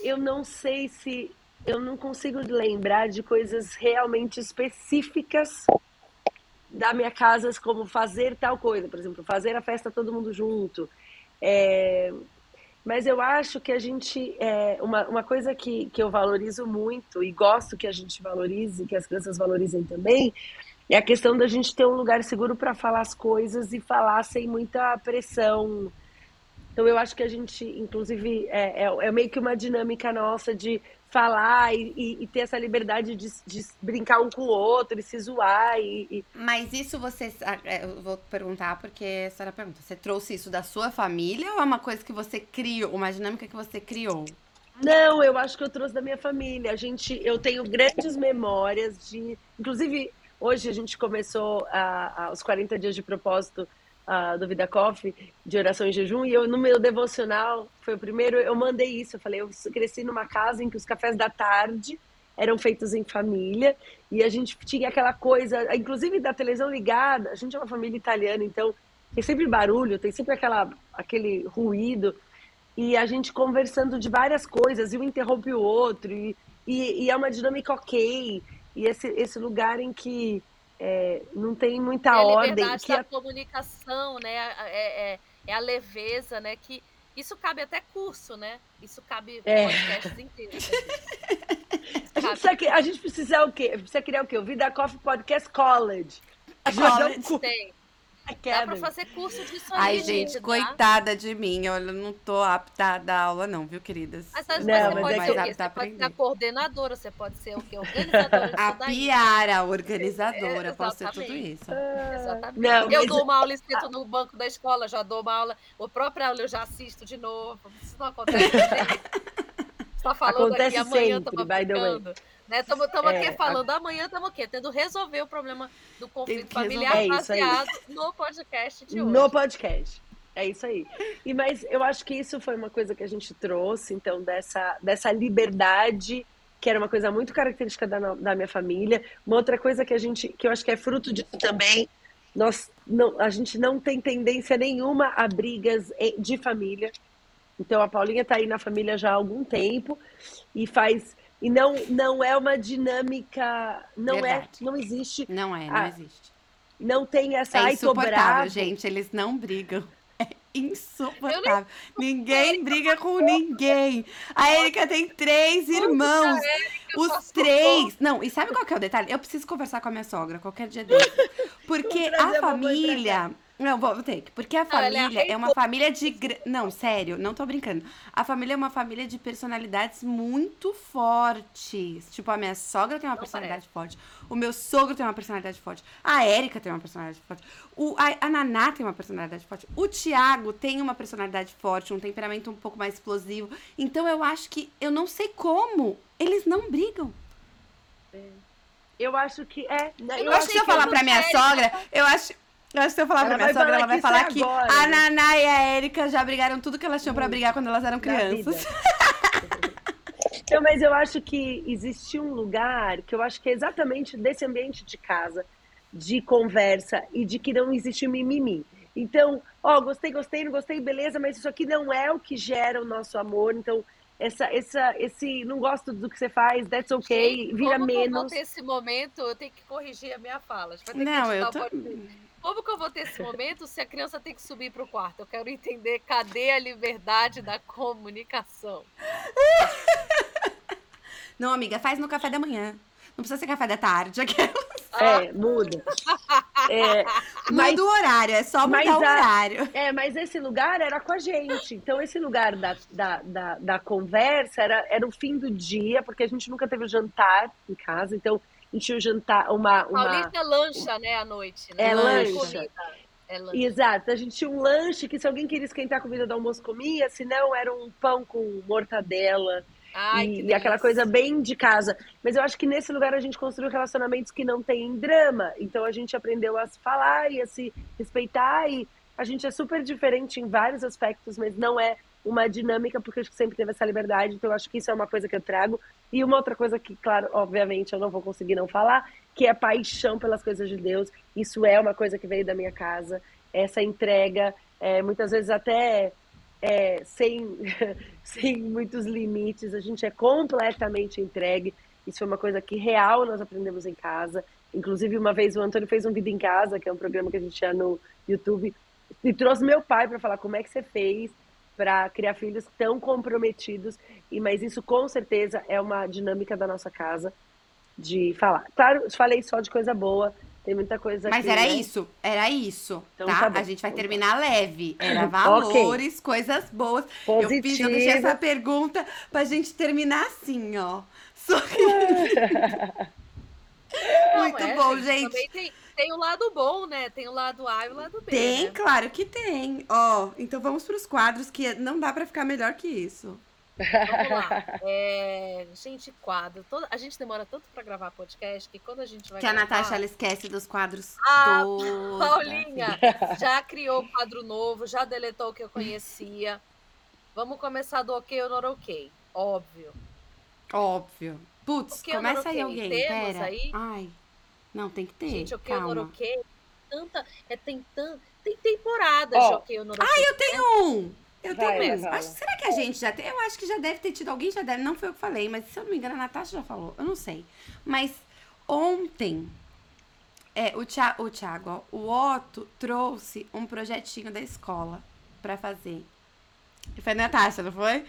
Speaker 2: eu não sei se. Eu não consigo lembrar de coisas realmente específicas da minha casa, como fazer tal coisa. Por exemplo, fazer a festa todo mundo junto. É, mas eu acho que a gente. É, uma, uma coisa que, que eu valorizo muito e gosto que a gente valorize, que as crianças valorizem também, é a questão da gente ter um lugar seguro para falar as coisas e falar sem muita pressão então eu acho que a gente, inclusive, é, é, é meio que uma dinâmica nossa de falar e, e, e ter essa liberdade de, de, brincar um com o outro e se zoar. E, e...
Speaker 1: Mas isso você. É, eu vou perguntar porque a pergunta. Você trouxe isso da sua família ou é uma coisa que você criou, uma dinâmica que você criou?
Speaker 2: Não, eu acho que eu trouxe da minha família. A gente, eu tenho grandes memórias de. Inclusive, hoje a gente começou a, a, os 40 dias de propósito uh, do Vida Coffee, de oração e jejum, e eu no meu devocional, foi o primeiro, eu mandei isso, eu falei, eu cresci numa casa em que os cafés da tarde eram feitos em família, e a gente tinha aquela coisa, inclusive da televisão ligada, a gente é uma família italiana, então tem sempre barulho, tem sempre aquela, aquele ruído, e a gente conversando de várias coisas, e um interrompe o outro, e, e, e é uma dinâmica ok, e esse, esse lugar em que é, não tem muita é ordem. A liberdade
Speaker 3: que da a... comunicação, né? É, é, é, a leveza, né? Que isso cabe até curso, né? Isso cabe é. podcasts inteiros.
Speaker 2: A gente, precisa, a gente precisa o quê? Precisa criar o quê? O Vida Coffee Podcast College.
Speaker 3: College. Tem. Dá pra fazer curso disso aí,
Speaker 1: Ai, gente, gente coitada de mim. Eu não tô apta a dar aula, não, viu, queridas?
Speaker 3: Mas, mas não, você mas pode é ser? Você pode ser a coordenadora, você pode ser o quê? Organizadora.
Speaker 1: a piara, organizadora, é, pode ser tudo isso.
Speaker 3: exatamente. Não, eu dou uma aula e sento no banco da escola, já dou uma aula. O próprio aula eu já assisto de novo. Isso não acontece. Você tá falando
Speaker 2: acontece
Speaker 3: aqui, amanhã
Speaker 2: sempre, by the way.
Speaker 3: Estamos né? é, aqui falando, a... amanhã estamos aqui, tendo resolver o problema do conflito familiar é baseado no podcast de hoje.
Speaker 2: No podcast. É isso aí. E mas eu acho que isso foi uma coisa que a gente trouxe, então dessa dessa liberdade que era uma coisa muito característica da, da minha família. Uma outra coisa que a gente que eu acho que é fruto disso também, nós não, a gente não tem tendência nenhuma a brigas de família. Então a Paulinha está aí na família já há algum tempo e faz e não não é uma dinâmica, não é, Verdade. é, não existe.
Speaker 1: Não é, não a, existe.
Speaker 2: Não tem essa
Speaker 1: é insuportável, gente, eles não brigam. É insuportável. Ninguém briga com ninguém. A Erika tem três irmãos. Os três. Não, e sabe qual que é o detalhe? Eu preciso conversar com a minha sogra qualquer dia desse. Porque a família não, vou ter que. Porque a não, é família é, é, uma família de. Não, sério, não tô brincando. A família é uma família de personalidades muito fortes. Tipo, a minha sogra tem uma não personalidade parece. forte. O meu sogro tem uma personalidade forte. A Érica tem uma personalidade forte. O, a, a Naná tem uma personalidade forte. O Tiago tem uma personalidade forte, um temperamento um pouco mais explosivo. Então eu acho que. Eu não sei como. Eles não brigam.
Speaker 2: É. Eu acho que é.
Speaker 1: Eu, eu acho que se eu falar pra minha sogra, eu acho. Eu acho que se eu falar ela pra minha sogra, ela vai falar que agora, a né? Naná e a Érica já brigaram tudo que elas tinham pra brigar quando elas eram crianças.
Speaker 2: então, mas eu acho que existe um lugar que eu acho que é exatamente desse ambiente de casa, de conversa e de que não existe mimimi. Então, ó, gostei, gostei, não gostei, beleza, mas isso aqui não é o que gera o nosso amor. Então, essa, essa, esse não gosto do que você faz, that's okay, Gente, vira
Speaker 3: como
Speaker 2: menos.
Speaker 3: Como esse momento, eu tenho que corrigir a minha fala.
Speaker 1: não, eu tô...
Speaker 3: Como que eu vou ter esse momento se a criança tem que subir para o quarto? Eu quero entender cadê a liberdade da comunicação.
Speaker 1: Não, amiga, faz no café da manhã. Não precisa ser café da tarde.
Speaker 2: É, muda. É,
Speaker 1: mas, muda o horário, é só mudar o horário.
Speaker 2: É, mas esse lugar era com a gente. Então, esse lugar da, da, da, da conversa era, era o fim do dia, porque a gente nunca teve jantar em casa. Então, a gente tinha um jantar, uma... uma
Speaker 3: Paulista lancha, né, à noite. Né?
Speaker 2: É, lancha. É lancha. Exato, a gente tinha um lanche que se alguém queria esquentar a comida do almoço, comia, se não, era um pão com mortadela. Ai, e, e aquela coisa bem de casa. Mas eu acho que nesse lugar a gente construiu relacionamentos que não têm drama. Então a gente aprendeu a se falar e a se respeitar. E a gente é super diferente em vários aspectos, mas não é uma dinâmica, porque a gente sempre teve essa liberdade. Então eu acho que isso é uma coisa que eu trago. E uma outra coisa que, claro, obviamente eu não vou conseguir não falar, que é paixão pelas coisas de Deus. Isso é uma coisa que veio da minha casa. Essa entrega, é, muitas vezes até é, sem, sem muitos limites, a gente é completamente entregue. Isso foi uma coisa que real nós aprendemos em casa. Inclusive, uma vez o Antônio fez um Vida em Casa, que é um programa que a gente tinha no YouTube, e trouxe meu pai para falar como é que você fez para criar filhos tão comprometidos. E mas isso com certeza é uma dinâmica da nossa casa de falar. Claro, falei só de coisa boa, tem muita coisa
Speaker 1: Mas era
Speaker 2: né?
Speaker 1: isso, era isso, então, tá? tá a gente vai então, terminar tá. leve. Era valores, okay. coisas boas. Positivo. Eu fiz, eu deixei essa pergunta pra gente terminar assim, ó. Só que... Muito é, bom, gente.
Speaker 3: Também tem, tem o lado bom, né? Tem o lado A e o lado B.
Speaker 1: Tem,
Speaker 3: né?
Speaker 1: claro que tem. Ó, então vamos para os quadros que não dá para ficar melhor que isso.
Speaker 3: Vamos lá. É, gente, quadro. Todo, a gente demora tanto para gravar podcast que quando a gente vai.
Speaker 1: Que
Speaker 3: gravar,
Speaker 1: a Natasha ela esquece dos quadros.
Speaker 3: A Paulinha já criou quadro novo, já deletou o que eu conhecia. Vamos começar do ok ou not ok. Óbvio.
Speaker 1: Óbvio. Putz, começa aí alguém. Temos Pera. aí? Ai. Não, tem que ter.
Speaker 3: Gente, ok
Speaker 1: Calma.
Speaker 3: ou not ok. Tanta, é, tem, tan, tem temporadas oh. not ok.
Speaker 1: Ai, eu tenho um! Eu tenho mesmo. Acho, será que a gente já tem? Eu acho que já deve ter tido. Alguém já deve. Não foi eu que falei, mas se eu não me engano, a Natasha já falou. Eu não sei. Mas ontem. É, o, Tia, o Thiago, ó, o Otto trouxe um projetinho da escola pra fazer. Foi a Natasha, não foi?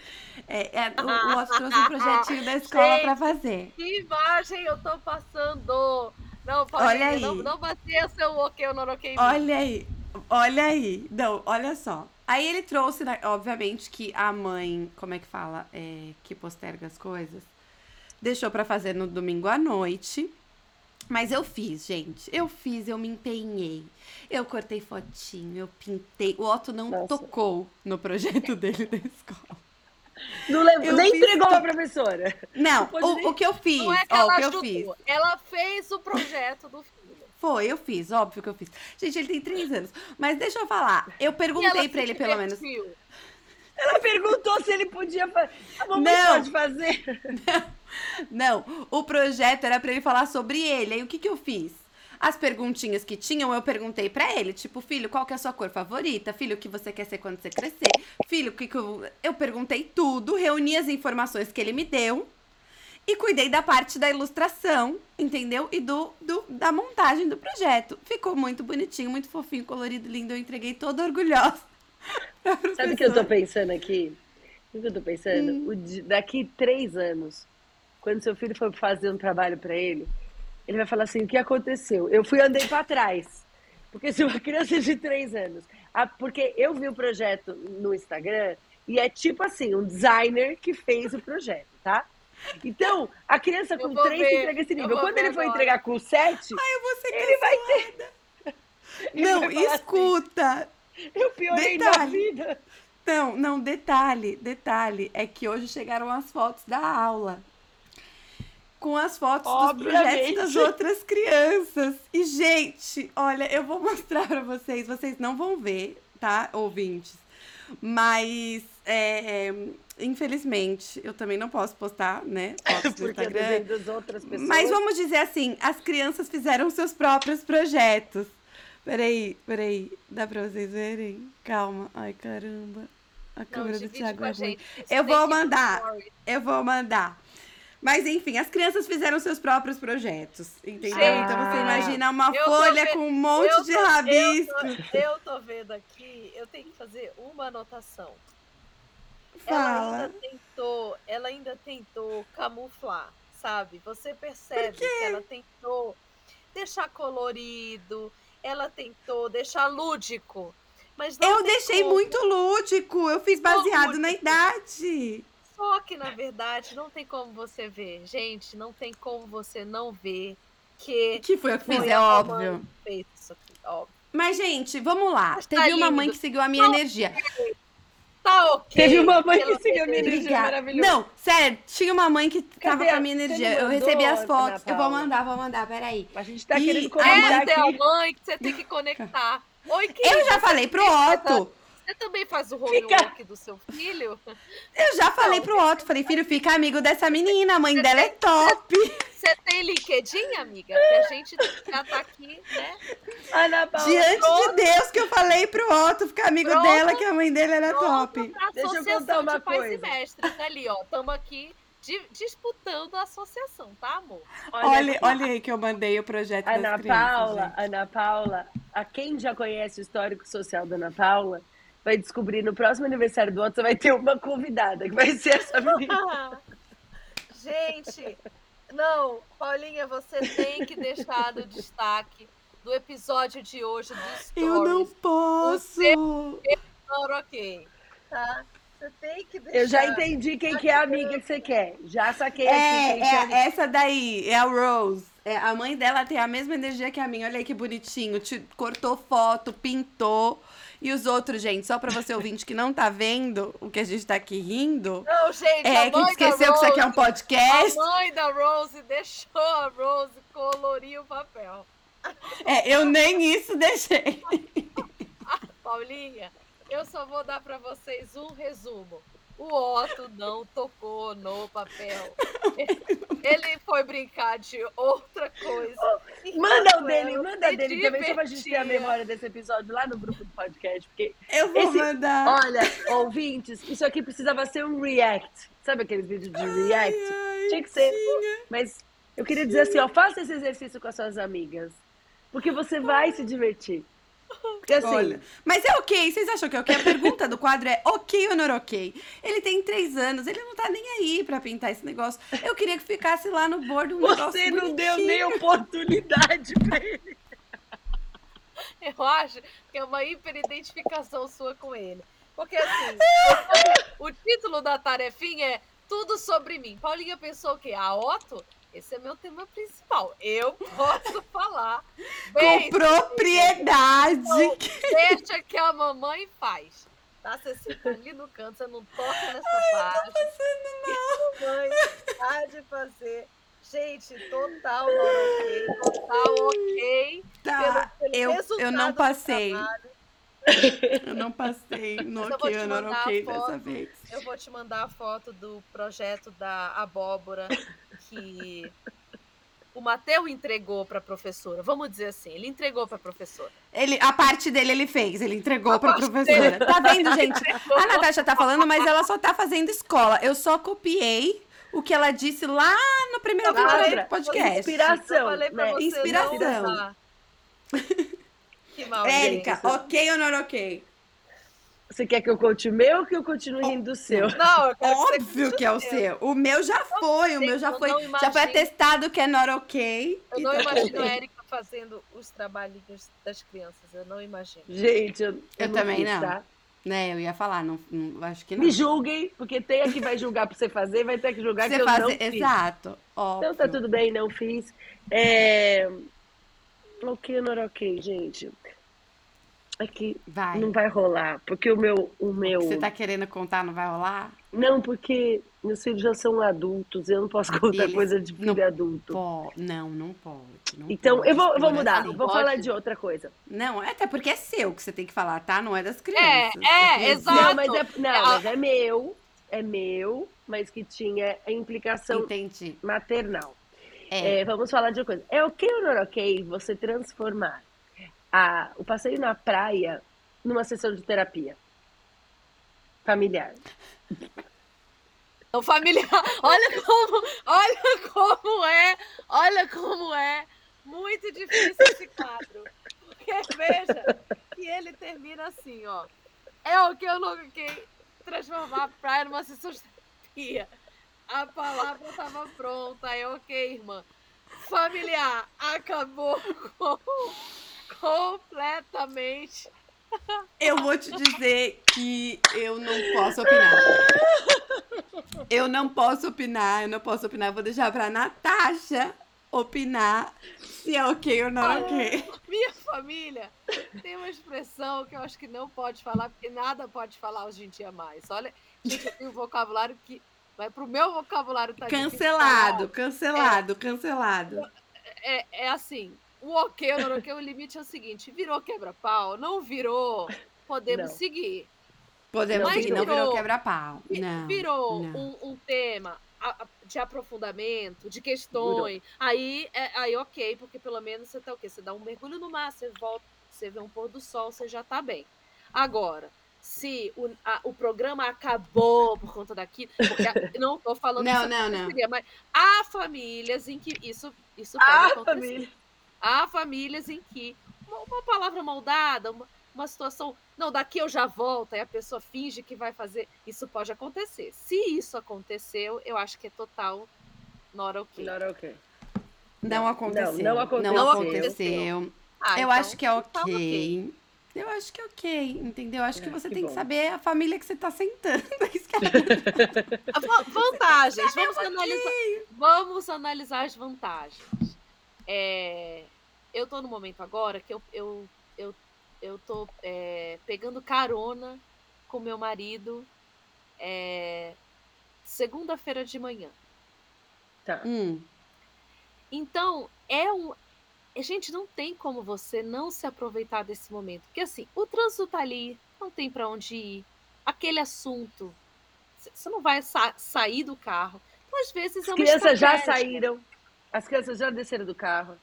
Speaker 1: É, é, o, o Otto trouxe um projetinho da escola Gente, pra fazer.
Speaker 3: Que imagem eu tô passando! Não, Paulinha, olha aí. não, não seu ok ou não ok.
Speaker 1: Olha aí, olha aí. Não, olha só. Aí ele trouxe, né, obviamente, que a mãe, como é que fala? É, que posterga as coisas. Deixou para fazer no domingo à noite. Mas eu fiz, gente. Eu fiz, eu me empenhei. Eu cortei fotinho, eu pintei. O Otto não Nossa. tocou no projeto dele da escola.
Speaker 2: Não lembro, nem entregou a professora.
Speaker 1: Não, o, nem... o, que eu fiz, não é ó, o que eu fiz.
Speaker 3: Ela fez o projeto do filho.
Speaker 1: Foi, eu fiz, óbvio que eu fiz. Gente, ele tem três anos. Mas deixa eu falar. Eu perguntei pra ele, pelo menos.
Speaker 2: Ela perguntou se ele podia fazer. A mamãe não. pode fazer.
Speaker 1: Não. não, o projeto era para ele falar sobre ele. Aí o que, que eu fiz? As perguntinhas que tinham, eu perguntei para ele, tipo, filho, qual que é a sua cor favorita? Filho, o que você quer ser quando você crescer? Filho, o que, que eu... eu perguntei tudo, reuni as informações que ele me deu e cuidei da parte da ilustração, entendeu? E do, do da montagem do projeto. Ficou muito bonitinho, muito fofinho, colorido, lindo. Eu entreguei toda orgulhosa.
Speaker 2: Sabe o que eu tô pensando aqui? O que eu tô pensando? Hum. O, daqui três anos, quando seu filho for fazer um trabalho para ele, ele vai falar assim: o que aconteceu? Eu fui andei para trás. Porque se uma criança de três anos. Ah, porque eu vi o projeto no Instagram e é tipo assim: um designer que fez o projeto, tá? Então, a criança com três ver, entrega esse nível. Quando ele for agora. entregar com sete,
Speaker 1: Ai,
Speaker 2: ele vai ter.
Speaker 1: Ele não, vai escuta.
Speaker 2: Assim, eu piorei detalhe. na vida.
Speaker 1: Não, não, detalhe, detalhe. É que hoje chegaram as fotos da aula com as fotos Obviamente. dos projetos das outras crianças. E, gente, olha, eu vou mostrar para vocês. Vocês não vão ver, tá, ouvintes? Mas, é, infelizmente, eu também não posso postar, né? Fotos
Speaker 2: no
Speaker 1: Porque Instagram.
Speaker 2: das outras pessoas.
Speaker 1: Mas vamos dizer assim, as crianças fizeram seus próprios projetos. Peraí, peraí. Dá pra vocês verem? Calma. Ai, caramba. A câmera do Thiago é ruim. Eu vou mandar. Eu vou mandar. Mas enfim, as crianças fizeram seus próprios projetos, entendeu? Então você imagina uma folha com um monte tô, de rabisco.
Speaker 3: Eu tô, eu tô, vendo aqui, eu tenho que fazer uma anotação.
Speaker 1: Fala.
Speaker 3: Ela ainda tentou, ela ainda tentou camuflar, sabe? Você percebe que ela tentou deixar colorido, ela tentou deixar lúdico. Mas
Speaker 1: eu deixei muito lúdico, eu fiz baseado lúdico. na idade.
Speaker 3: Só que, na verdade, não tem como você ver. Gente, não tem como você não ver que.
Speaker 1: Que foi o que fiz, é óbvio.
Speaker 3: Fez isso aqui, óbvio.
Speaker 1: Mas, gente, vamos lá. Mas Teve tá uma mãe que seguiu a minha tá energia.
Speaker 3: Okay. Tá ok.
Speaker 2: Teve uma mãe que seguiu a minha energia maravilhosa.
Speaker 1: Não, sério, tinha uma mãe que Cadê tava com a minha energia. Eu recebi as fotos. Eu vou mandar, vou mandar, peraí.
Speaker 2: A gente tá e querendo conectar.
Speaker 3: Essa é a mãe que você tem que conectar. Oi,
Speaker 1: Eu já falei pro Otto.
Speaker 3: Você também faz o homework fica... do seu filho?
Speaker 1: Eu já falei pro Otto, falei, filho, fica amigo dessa menina, a mãe você dela tem... é top.
Speaker 3: Você tem LinkedIn, amiga? Que a gente já tá aqui, né?
Speaker 2: Ana Paula,
Speaker 1: Diante pronto. de Deus que eu falei pro Otto ficar amigo pronto. dela, que a mãe dele era top.
Speaker 2: Deixa eu contar uma
Speaker 3: de
Speaker 2: coisa.
Speaker 3: Pais e mestres ali, ó. Estamos aqui disputando a associação, tá, amor?
Speaker 1: Olha, olha, aí que eu mandei o projeto
Speaker 2: Ana
Speaker 1: das crianças,
Speaker 2: Paula,
Speaker 1: gente.
Speaker 2: Ana Paula, a quem já conhece o histórico social da Ana Paula, vai descobrir no próximo aniversário do outro, você vai ter uma convidada, que vai ser essa menina.
Speaker 3: Gente, não, Paulinha, você tem que deixar no destaque do episódio de hoje do Stories.
Speaker 1: Eu não posso!
Speaker 3: ok, tá? Você tem que deixar.
Speaker 2: Eu já entendi quem que é a amiga que você quer. Já saquei
Speaker 1: é,
Speaker 2: aqui.
Speaker 1: É, é essa daí, é a Rose. É, a mãe dela tem a mesma energia que a minha. Olha aí que bonitinho. Te, cortou foto, pintou. E os outros, gente, só pra você ouvinte que não tá vendo o que a gente tá aqui rindo.
Speaker 3: Não, gente,
Speaker 1: é, que esqueceu Rose, que isso aqui é um podcast.
Speaker 3: A mãe da Rose deixou a Rose colorir o papel.
Speaker 1: É, eu nem isso deixei.
Speaker 3: Paulinha, eu só vou dar para vocês um resumo. O Otto não tocou no papel. Ele foi brincar de outra coisa.
Speaker 2: manda o dele, manda dele também, só pra gente ter a memória desse episódio lá no grupo do podcast. Porque
Speaker 1: eu vou esse, mandar.
Speaker 2: Olha, ouvintes, isso aqui precisava ser um react. Sabe aqueles vídeos de react? Ai, ai, Tinha que ser. Tinha. Mas eu queria dizer assim, ó, faça esse exercício com as suas amigas. Porque você vai se divertir. Porque assim. Olha,
Speaker 1: mas é ok, vocês acham que é ok? A pergunta do quadro é ok ou não ok? Ele tem três anos, ele não tá nem aí pra pintar esse negócio. Eu queria que ficasse lá no bordo um
Speaker 2: Você Você não deu nem oportunidade pra ele.
Speaker 3: Eu acho que é uma hiperidentificação sua com ele. Porque assim, o título da tarefinha é Tudo sobre mim. Paulinha pensou que a Otto esse é meu tema principal. Eu posso falar.
Speaker 1: Com propriedade.
Speaker 3: Deixa que a mamãe faz. Tá? Você fica ali no canto, você não toca nessa Ai, parte.
Speaker 1: Tô fazendo, não.
Speaker 3: a mamãe pode fazer. Gente, total ok, total ok.
Speaker 1: Tá, pelo, pelo eu, eu não passei. Eu não passei no ok, eu não ok dessa vez.
Speaker 3: Eu vou te mandar a foto do projeto da abóbora que o Mateu entregou para a professora. Vamos dizer assim, ele entregou para a professora.
Speaker 1: Ele, a parte dele ele fez, ele entregou para a professora. Dele. Tá vendo, gente? A Natasha tá falando, mas ela só tá fazendo escola. Eu só copiei o que ela disse lá no primeiro
Speaker 2: do podcast. Inspiração. Né?
Speaker 1: Inspiração. que mal, Érica, ok ou não ok?
Speaker 2: Você quer que eu conte o meu ou que eu continue rindo do seu?
Speaker 1: Não, eu quero Óbvio que, que é o seu. O meu já foi, o meu já foi. Já foi atestado que é not ok.
Speaker 3: Eu não tá imagino a Erika fazendo os trabalhinhos das crianças. Eu não imagino.
Speaker 2: Gente, eu, eu,
Speaker 1: eu não também não. Tá? Né, eu ia falar, não, não, acho que não.
Speaker 2: Me julguem, porque tem a que vai julgar pra você fazer, vai ter que julgar você que eu fazer, não fiz.
Speaker 1: Exato.
Speaker 2: Óbvio. Então tá tudo bem, não fiz. É... Ok ou not ok, gente? É que vai. não vai rolar, porque o meu, o meu.
Speaker 1: Você tá querendo contar, não vai rolar?
Speaker 2: Não, porque meus filhos já são adultos, eu não posso contar Eles coisa de filho
Speaker 1: não
Speaker 2: adulto.
Speaker 1: Po... Não, não pode. Não
Speaker 2: então,
Speaker 1: pode.
Speaker 2: eu vou, eu vou mudar, assim, vou pode. falar de outra coisa.
Speaker 1: Não, é até porque é seu que você tem que falar, tá? Não é das crianças.
Speaker 3: É, é, exato. Não,
Speaker 2: mas é, não, é, mas é meu, é meu, mas que tinha a implicação Entendi. maternal. É. É, vamos falar de uma coisa. É ok ou não é ok você transformar a, o passeio na praia numa sessão de terapia familiar.
Speaker 3: Não familiar. Olha como, olha como é, olha como é muito difícil esse quadro. Porque veja que ele termina assim, ó. É o que eu quis transformar a praia numa sessão de terapia. A palavra estava pronta, é ok, irmã. Familiar, acabou com completamente.
Speaker 1: Eu vou te dizer que eu não posso opinar. Eu não posso opinar, eu não posso opinar. Eu vou deixar pra Natasha opinar se é ok ou não é ok.
Speaker 3: Minha família tem uma expressão que eu acho que não pode falar, porque nada pode falar hoje em dia mais. Olha, gente, eu tenho um vocabulário que vai pro meu vocabulário tá
Speaker 1: Cancelado, cancelado, é, cancelado.
Speaker 3: É, é assim, o ok ou não ok, o limite é o seguinte: virou quebra-pau, não virou, podemos não. seguir.
Speaker 1: Podemos Mas seguir, virou, não virou quebra-pau. Não,
Speaker 3: virou não. Um, um, tema de aprofundamento, de questões. Aí, é, aí, ok, porque pelo menos você tá o quê? Você dá um mergulho no mar, você volta, você vê um pôr do sol, você já tá bem. Agora, se o, a, o programa acabou por conta daquilo, porque não estou falando
Speaker 1: não, não, não.
Speaker 3: Seria, mas há famílias em que isso, isso pode ah, acontecer. Família. Há famílias em que uma, uma palavra moldada, uma, uma situação, não, daqui eu já volto, aí a pessoa finge que vai fazer. Isso pode acontecer. Se isso aconteceu, eu acho que é total not okay.
Speaker 2: Not okay.
Speaker 1: Não aconteceu. Não, não aconteceu. Não aconteceu. Ah, eu então, acho que é okay. okay. Eu acho que é ok, entendeu? Acho é, que você que tem bom. que saber a família que você está sentando.
Speaker 3: vantagens. Vamos analisar, vamos analisar as vantagens. É, eu tô no momento agora que eu, eu, eu, eu tô é, pegando carona com meu marido é, segunda-feira de manhã.
Speaker 2: Tá.
Speaker 1: Hum.
Speaker 3: Então, é um. A gente não tem como você não se aproveitar desse momento. Porque assim, o trânsito tá ali, não tem para onde ir. Aquele assunto, você não vai sa sair do carro. Então, às vezes
Speaker 2: é As crianças já saíram. As crianças já desceram do carro.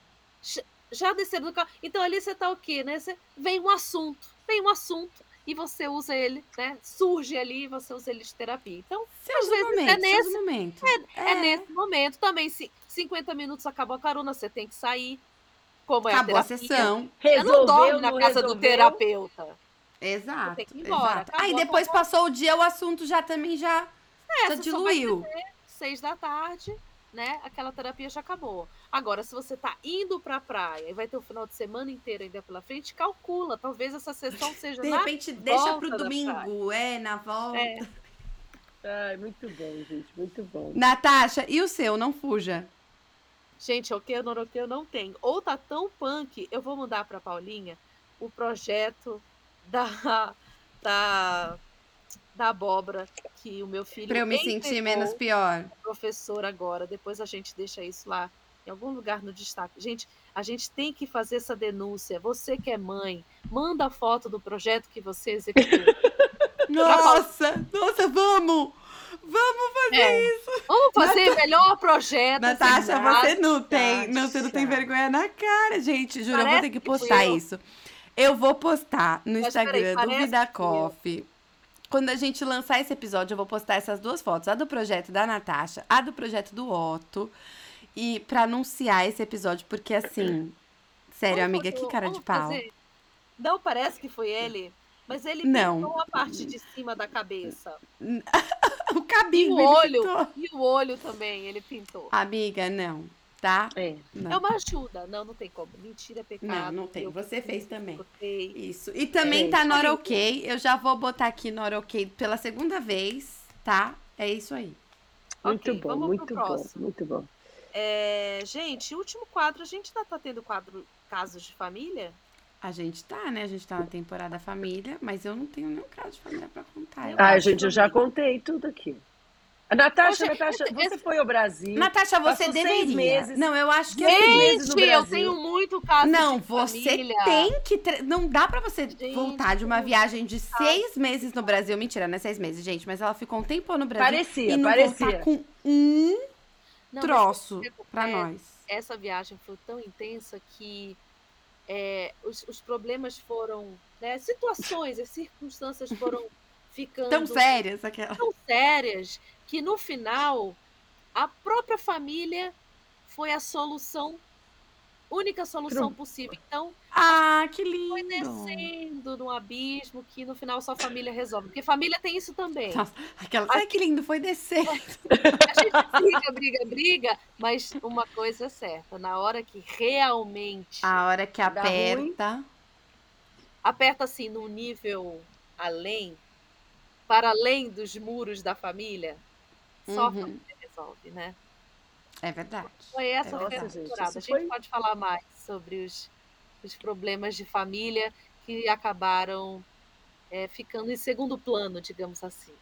Speaker 3: Já desceram do carro. Então ali você tá o quê, né? Você, vem um assunto, vem um assunto e você usa ele, né? Surge ali e você usa ele de terapia. Então,
Speaker 1: seus às vezes é momentos, é nesse momento.
Speaker 3: É, é. é, nesse momento. Também, se 50 minutos acabou a carona, você tem que sair. Como é
Speaker 1: acabou
Speaker 3: a,
Speaker 1: a sessão.
Speaker 3: Você não dorme na casa resolveu. do terapeuta.
Speaker 1: Exato. Tem que ir embora. Exato. Aí depois acabou. passou o dia, o assunto já também já, é, já diluiu.
Speaker 3: Seis da tarde, né? Aquela terapia já acabou. Agora, se você tá indo pra praia e vai ter o final de semana inteiro ainda pela frente, calcula. Talvez essa sessão seja
Speaker 1: De repente, deixa pro domingo, é, na volta. É.
Speaker 2: Ai, muito bom, gente, muito bom.
Speaker 1: Natasha, e o seu? Não fuja.
Speaker 3: Gente, o que eu não, o que eu não tenho. Ou tá tão punk, eu vou mandar pra Paulinha o projeto da, da da abóbora que o meu filho.
Speaker 1: Pra eu me sentir menos pior.
Speaker 3: Professor agora. Depois a gente deixa isso lá em algum lugar no destaque. Gente, a gente tem que fazer essa denúncia. Você que é mãe, manda a foto do projeto que você executou.
Speaker 1: nossa, nossa, vamos! Vamos fazer é. isso!
Speaker 3: Vamos fazer Nat... melhor projeto.
Speaker 1: Natasha, você não tem. Não, você não tem vergonha na cara, gente. Juro, eu vou ter que postar que isso. Eu vou postar no Mas, Instagram peraí, do Vida Coffee. Quando a gente lançar esse episódio, eu vou postar essas duas fotos. A do projeto da Natasha, a do projeto do Otto. E para anunciar esse episódio, porque assim. Sério, vamos, amiga, que cara de pau. Fazer.
Speaker 3: Não parece que foi ele, mas ele não. pintou a parte de cima da cabeça.
Speaker 1: o cabelo.
Speaker 3: E o olho. Pintou. E o olho também, ele pintou.
Speaker 1: Amiga, não. Tá?
Speaker 3: É.
Speaker 1: Não.
Speaker 3: é uma ajuda. Não, não tem como. Mentira é pecado.
Speaker 1: Não, não tem. Você fez também. Isso. E também é, tá Nora OK. Eu já vou botar aqui Nora OK pela segunda vez, tá? É isso aí.
Speaker 2: Muito okay, bom, muito bom, muito bom.
Speaker 3: É, gente, último quadro, a gente ainda tá tendo quadro Casos de Família?
Speaker 1: A gente tá, né? A gente tá na temporada família, mas eu não tenho nenhum caso de família pra contar.
Speaker 2: ah, gente, eu já contei tudo aqui. Natasha, Poxa, Natasha, você esse... foi ao Brasil.
Speaker 1: Natasha, você deveria. Meses,
Speaker 2: não, eu acho que
Speaker 3: Gente, eu tenho muito caso
Speaker 1: Não,
Speaker 3: de
Speaker 1: você
Speaker 3: família.
Speaker 1: tem que. Tre... Não dá pra você gente, voltar de uma viagem de seis meses no Brasil. Mentira, não é seis meses, gente, mas ela ficou um tempo no Brasil.
Speaker 2: Parecia,
Speaker 1: e não
Speaker 2: parecia.
Speaker 1: com um não, troço para nós.
Speaker 3: Essa viagem foi tão intensa que é, os, os, problemas foram. Né, situações, as circunstâncias foram ficando.
Speaker 1: Tão sérias aquela.
Speaker 3: Tão sérias que no final a própria família foi a solução única solução possível. Então,
Speaker 1: ah, que lindo.
Speaker 3: Foi descendo no abismo que no final sua família resolve. Porque família tem isso também.
Speaker 1: Nossa, aquela, ai, que lindo, foi descer.
Speaker 3: A gente briga, briga, briga, mas uma coisa é certa, na hora que realmente
Speaker 1: a hora que aperta, ruim,
Speaker 3: aperta assim num nível além, para além dos muros da família, só uhum. resolve, né?
Speaker 1: É verdade.
Speaker 3: Foi essa
Speaker 1: é
Speaker 3: verdade. temporada. A gente foi... pode falar mais sobre os, os problemas de família que acabaram é, ficando em segundo plano, digamos assim.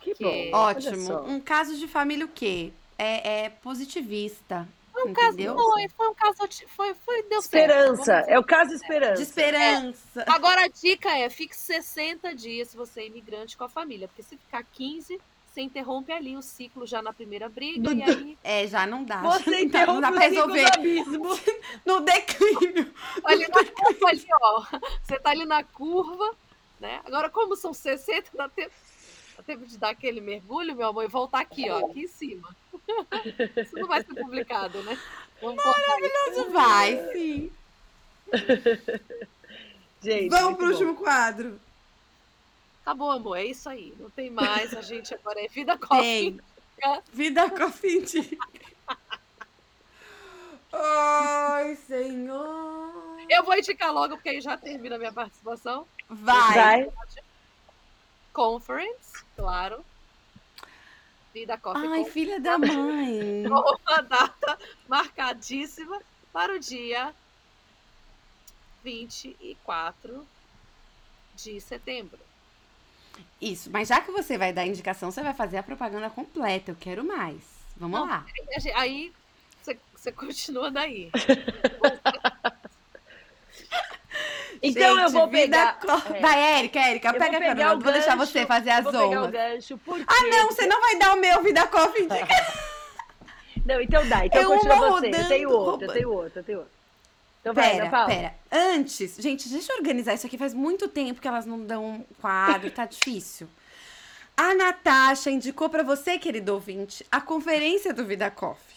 Speaker 2: Que bom.
Speaker 1: Ótimo. Um caso de família o quê? É, é positivista.
Speaker 3: Foi um entendeu? caso, foi, foi um caso, foi, foi deu
Speaker 2: esperança.
Speaker 3: Certo,
Speaker 2: é o caso esperança.
Speaker 1: De esperança.
Speaker 3: É. Agora a dica é, fique 60 dias se você é imigrante com a família, porque se ficar 15, você interrompe ali o ciclo já na primeira briga e aí.
Speaker 1: É, já não dá.
Speaker 2: Você interrompe não dá pra resolver.
Speaker 1: no declínio.
Speaker 3: Ali na curva ali, ó. Você tá ali na curva, né? Agora, como são 60, dá tempo, dá tempo de dar aquele mergulho, meu amor, e voltar aqui, ó, aqui em cima. Isso não vai ser publicado, né?
Speaker 1: Vamos Maravilhoso, vai, sim.
Speaker 2: Gente,
Speaker 1: Vamos pro bom. último quadro.
Speaker 3: Acabou, amor, é isso aí. Não tem mais. A gente agora é vida coffee.
Speaker 1: Vida coffee Ai, senhor.
Speaker 3: Eu vou indicar logo, porque aí já termina a minha participação.
Speaker 1: Vai. Vai.
Speaker 3: Conference, claro. Vida Coffee.
Speaker 1: Ai, filha da mãe.
Speaker 3: Uma data marcadíssima para o dia 24 de setembro.
Speaker 1: Isso, mas já que você vai dar indicação, você vai fazer a propaganda completa. Eu quero mais. Vamos Não, lá.
Speaker 3: Aí você continua daí.
Speaker 2: Então Gente, eu vou pegar. Co...
Speaker 1: É. Vai, Érica, Érica, eu pega a câmera. Vou deixar você fazer as ondas.
Speaker 2: Gancho,
Speaker 1: ah, não, você não vai dar o meu Vida Coffee.
Speaker 2: não, então dá. Então eu continua você. Eu tenho outro, eu tenho outro, eu tenho outro. Então vai,
Speaker 1: pera, pera. Antes, gente, deixa eu organizar isso aqui. Faz muito tempo que elas não dão um quadro, tá difícil. A Natasha indicou para você, querido ouvinte, a conferência do Vida Coffee.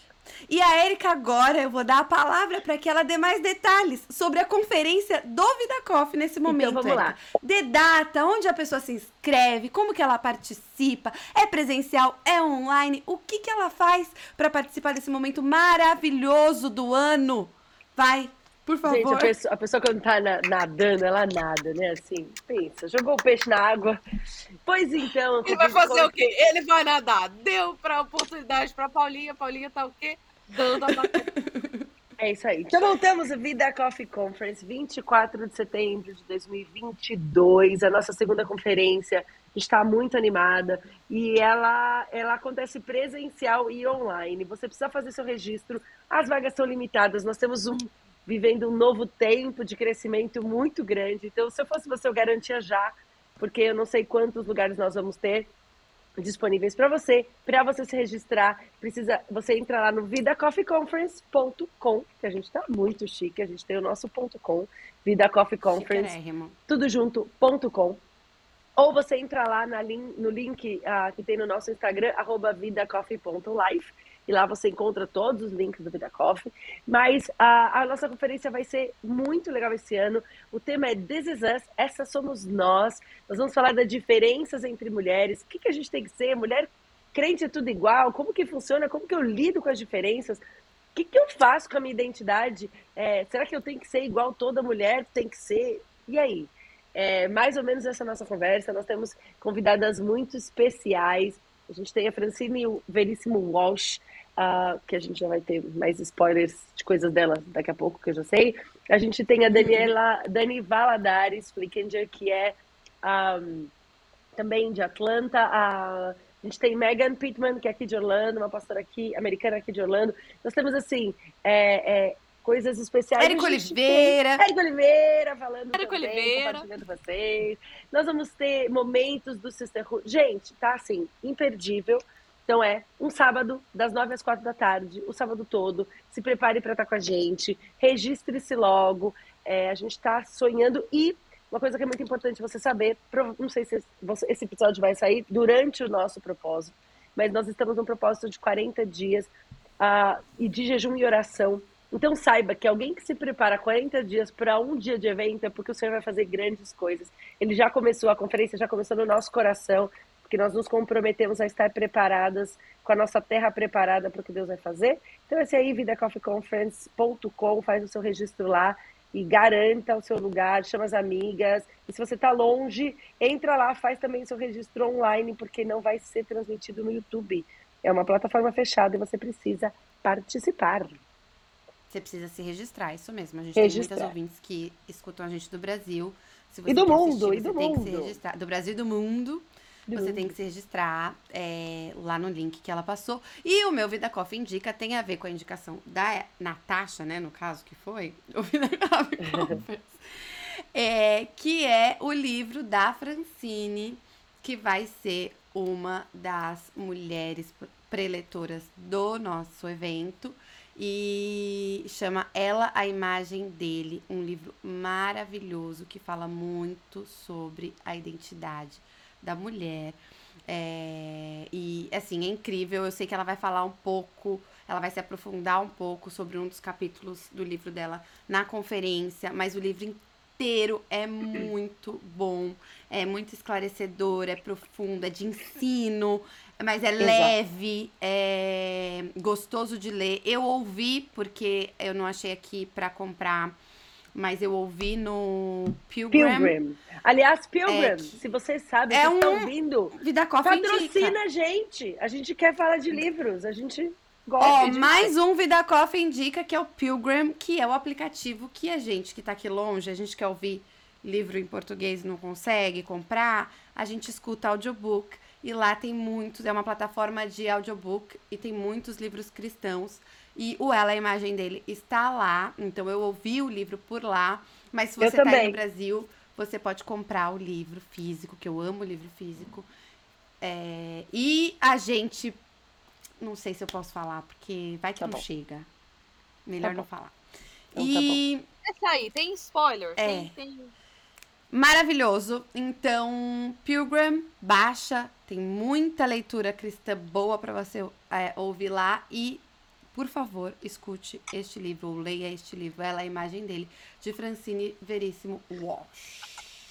Speaker 1: E a Érica agora eu vou dar a palavra para que ela dê mais detalhes sobre a conferência do Vida Coffee nesse então, momento.
Speaker 2: Então vamos lá.
Speaker 1: De data, onde a pessoa se inscreve, como que ela participa, é presencial, é online, o que que ela faz para participar desse momento maravilhoso do ano? Vai, por favor.
Speaker 2: Gente, a pessoa, a pessoa quando tá na, nadando, ela nada, né? Assim, pensa, jogou o peixe na água. Pois então.
Speaker 3: Ele vai fazer o quê? Ele vai nadar. Deu pra oportunidade pra Paulinha. Paulinha tá o quê? Dando a
Speaker 2: É isso aí. Então voltamos Vida Coffee Conference, 24 de setembro de 2022, a nossa segunda conferência. Está muito animada e ela, ela acontece presencial e online. Você precisa fazer seu registro. As vagas são limitadas. Nós temos um vivendo um novo tempo de crescimento muito grande. Então, se eu fosse você, eu garantia já, porque eu não sei quantos lugares nós vamos ter disponíveis para você. Para você se registrar, precisa você entra lá no vidacoffeeconference.com, que a gente está muito chique, a gente tem o nosso ponto .com, Vida Coffee Conference, tudo junto.com. Ou você entra lá na no link uh, que tem no nosso Instagram, arroba vidacoffee.life e lá você encontra todos os links do Vida Coffee. Mas a, a, nossa conferência vai ser muito legal esse ano. O tema é This is Us, essa somos nós. Nós vamos falar das diferenças entre mulheres, o que, que a gente tem que ser, mulher crente é tudo igual, como que funciona, como que eu lido com as diferenças, o que, que eu faço com a minha identidade? É, será que eu tenho que ser igual toda mulher tem que ser? E aí? É, mais ou menos essa nossa conversa. Nós temos convidadas muito especiais. A gente tem a Francine Veríssimo Walsh, uh, que a gente já vai ter mais spoilers de coisas dela daqui a pouco, que eu já sei. A gente tem a Daniela, Dani Valadares Flickinger, que é um, também de Atlanta. A, a gente tem Megan Pittman, que é aqui de Orlando, uma pastora aqui, americana aqui de Orlando. Nós temos, assim, é, é, coisas especiais.
Speaker 1: Érico Oliveira.
Speaker 2: Érico Oliveira falando
Speaker 1: Érico também, Oliveira.
Speaker 2: compartilhando vocês. Nós vamos ter momentos do Sisterhood. Gente, tá assim, imperdível. Então é um sábado, das nove às quatro da tarde, o sábado todo. Se prepare para estar com a gente, registre-se logo. É, a gente está sonhando e uma coisa que é muito importante você saber, não sei se esse episódio vai sair durante o nosso propósito, mas nós estamos num propósito de 40 dias uh, e de jejum e oração. Então saiba que alguém que se prepara 40 dias para um dia de evento é porque o Senhor vai fazer grandes coisas. Ele já começou, a conferência já começou no nosso coração porque nós nos comprometemos a estar preparadas, com a nossa terra preparada para o que Deus vai fazer. Então, esse aí, vidacoffeeconference.com, faz o seu registro lá e garanta o seu lugar, chama as amigas. E se você está longe, entra lá, faz também o seu registro online, porque não vai ser transmitido no YouTube. É uma plataforma fechada e você precisa participar.
Speaker 1: Você precisa se registrar, isso mesmo. A gente registrar. tem muitas ouvintes que escutam a gente do Brasil.
Speaker 2: e do mundo, assistir, e do mundo.
Speaker 1: Do Brasil e do mundo. Você tem que se registrar é, lá no link que ela passou. E o meu Vida Coffee Indica tem a ver com a indicação da Natasha, né? No caso que foi, o Vida Coffee é, que é o livro da Francine, que vai ser uma das mulheres preletoras do nosso evento e chama Ela a Imagem dele, um livro maravilhoso que fala muito sobre a identidade da mulher. É, e assim, é incrível. Eu sei que ela vai falar um pouco, ela vai se aprofundar um pouco sobre um dos capítulos do livro dela na conferência, mas o livro inteiro é muito bom, é muito esclarecedor, é profundo, é de ensino, mas é Exato. leve, é gostoso de ler. Eu ouvi, porque eu não achei aqui para comprar mas eu ouvi no Pilgrim. Pilgrim.
Speaker 2: Aliás, Pilgrim, é, se vocês sabem, é um estão ouvindo,
Speaker 1: Vida Coffee
Speaker 2: patrocina
Speaker 1: indica.
Speaker 2: a gente. A gente quer falar de livros, a gente gosta
Speaker 1: oh, mais um Vida Coffee indica que é o Pilgrim, que é o aplicativo que a gente que tá aqui longe, a gente quer ouvir livro em português não consegue comprar, a gente escuta audiobook e lá tem muitos, é uma plataforma de audiobook e tem muitos livros cristãos e o Ela, a imagem dele, está lá. Então eu ouvi o livro por lá. Mas se você está aí no Brasil, você pode comprar o livro físico, que eu amo o livro físico. É, e a gente. Não sei se eu posso falar, porque vai que tá não bom. chega. Melhor tá não falar. Então, tá e.
Speaker 3: Tá Essa aí, tem spoiler.
Speaker 1: É. Tem, tem... Maravilhoso. Então, Pilgrim, baixa. Tem muita leitura cristã boa para você é, ouvir lá. E por favor, escute este livro, ou leia este livro, ela é a imagem dele, de Francine Veríssimo Walsh.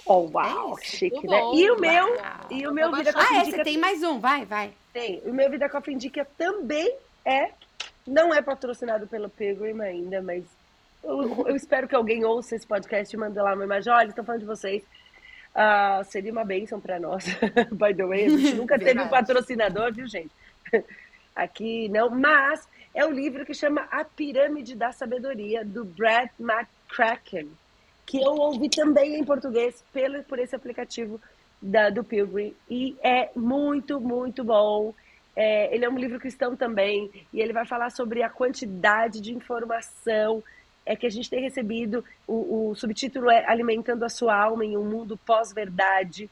Speaker 2: Oh, uau, é chique, né? E o meu, e o meu Vida
Speaker 1: Coffee Ah, é, você tem mais um, vai, vai.
Speaker 2: Tem. O meu Vida Coffee Indica também é, não é patrocinado pelo Pilgrim ainda, mas eu, eu, espero que alguém ouça esse podcast e mande lá uma imagem. Olha, estão falando de vocês. Uh, seria uma bênção para nós. By the way, a gente nunca teve um patrocinador, viu, gente? aqui não, mas é o um livro que chama A Pirâmide da Sabedoria, do Brad McCracken, que eu ouvi também em português pelo, por esse aplicativo da, do Pilgrim, e é muito, muito bom. É, ele é um livro cristão também, e ele vai falar sobre a quantidade de informação é que a gente tem recebido. O, o subtítulo é Alimentando a Sua Alma em um Mundo Pós-Verdade.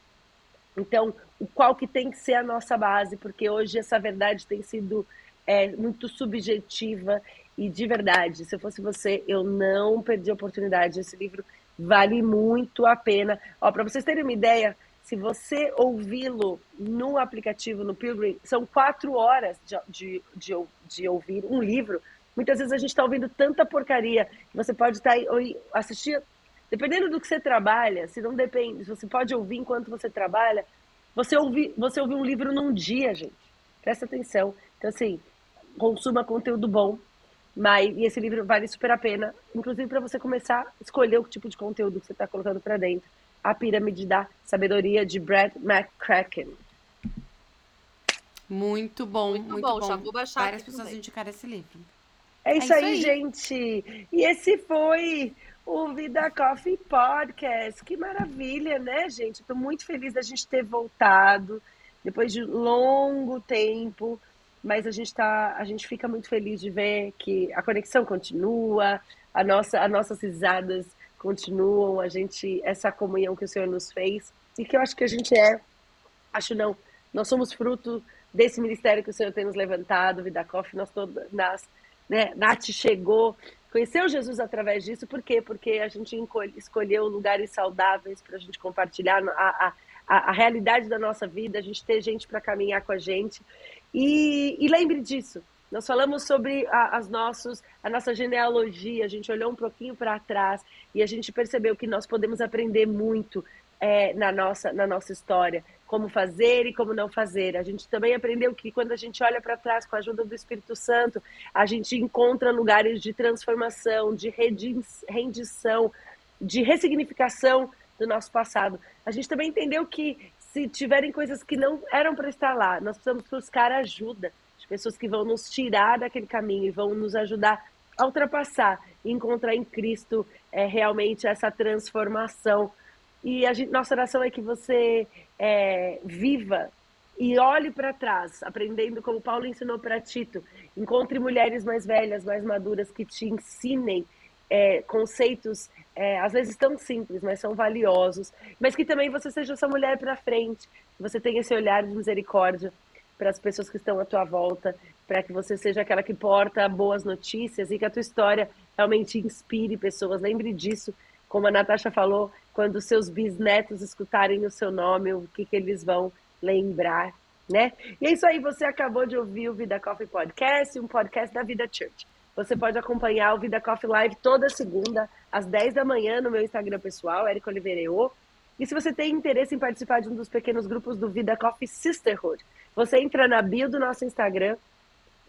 Speaker 2: Então, o qual que tem que ser a nossa base, porque hoje essa verdade tem sido é, muito subjetiva e de verdade. Se eu fosse você, eu não perdi a oportunidade. Esse livro vale muito a pena. Para vocês terem uma ideia, se você ouvi-lo no aplicativo, no Pilgrim, são quatro horas de, de, de, de ouvir um livro. Muitas vezes a gente está ouvindo tanta porcaria que você pode estar tá, assistir, dependendo do que você trabalha, se não depende, você pode ouvir enquanto você trabalha, você ouve, você ouve um livro num dia, gente. Presta atenção. Então, assim, consuma conteúdo bom, mas e esse livro vale super a pena, inclusive para você começar a escolher o tipo de conteúdo que você está colocando para dentro. A Pirâmide da Sabedoria, de Brad McCracken.
Speaker 1: Muito bom, muito, muito bom. bom. Já
Speaker 3: vou baixar
Speaker 1: Várias pessoas também. indicaram esse livro.
Speaker 2: É isso, é isso aí, aí, gente. E esse foi o Vida Coffee Podcast. Que maravilha, né, gente? Estou muito feliz da gente ter voltado depois de longo tempo, mas a gente tá, a gente fica muito feliz de ver que a conexão continua, a nossa, as nossas risadas continuam, a gente, essa comunhão que o Senhor nos fez, e que eu acho que a gente é, acho não, nós somos fruto desse ministério que o Senhor tem nos levantado, Vida Coffee, nós todas, nas, né, Nath chegou, conheceu Jesus através disso, por quê? Porque a gente escolheu lugares saudáveis para a gente compartilhar a, a, a, realidade da nossa vida, a gente ter gente para caminhar com a gente, e, e lembre disso, nós falamos sobre a, as nossos, a nossa genealogia, a gente olhou um pouquinho para trás e a gente percebeu que nós podemos aprender muito é, na, nossa, na nossa história, como fazer e como não fazer. A gente também aprendeu que quando a gente olha para trás com a ajuda do Espírito Santo, a gente encontra lugares de transformação, de rendição, de ressignificação do nosso passado. A gente também entendeu que se tiverem coisas que não eram para estar lá, nós precisamos buscar ajuda de pessoas que vão nos tirar daquele caminho e vão nos ajudar a ultrapassar encontrar em Cristo é, realmente essa transformação. E a gente, nossa oração é que você é, viva e olhe para trás, aprendendo como Paulo ensinou para Tito. Encontre mulheres mais velhas, mais maduras, que te ensinem é, conceitos, é, às vezes tão simples, mas são valiosos. Mas que também você seja essa mulher para frente, que você tenha esse olhar de misericórdia para as pessoas que estão à tua volta, para que você seja aquela que porta boas notícias e que a tua história realmente inspire pessoas. Lembre disso, como a Natasha falou, quando seus bisnetos escutarem o seu nome, o que, que eles vão lembrar, né? E é isso aí, você acabou de ouvir o Vida Coffee Podcast, um podcast da Vida Church. Você pode acompanhar o Vida Coffee Live toda segunda, às 10 da manhã, no meu Instagram pessoal, Érico Oliveireo. E se você tem interesse em participar de um dos pequenos grupos do Vida Coffee Sisterhood, você entra na bio do nosso Instagram,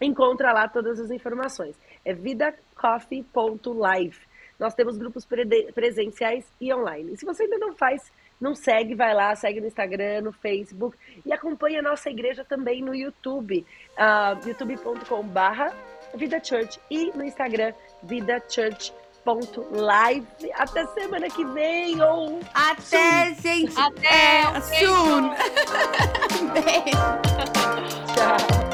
Speaker 2: encontra lá todas as informações. É vidacoffee.live. Nós temos grupos presenciais e online. E se você ainda não faz, não segue, vai lá, segue no Instagram, no Facebook e acompanha a nossa igreja também no YouTube, uh, youtube.com/barra Vida Church e no Instagram Vida Church Live. Até semana que vem ou
Speaker 1: até soon. gente.
Speaker 3: Até
Speaker 1: é, soon. Beijo. Tchau.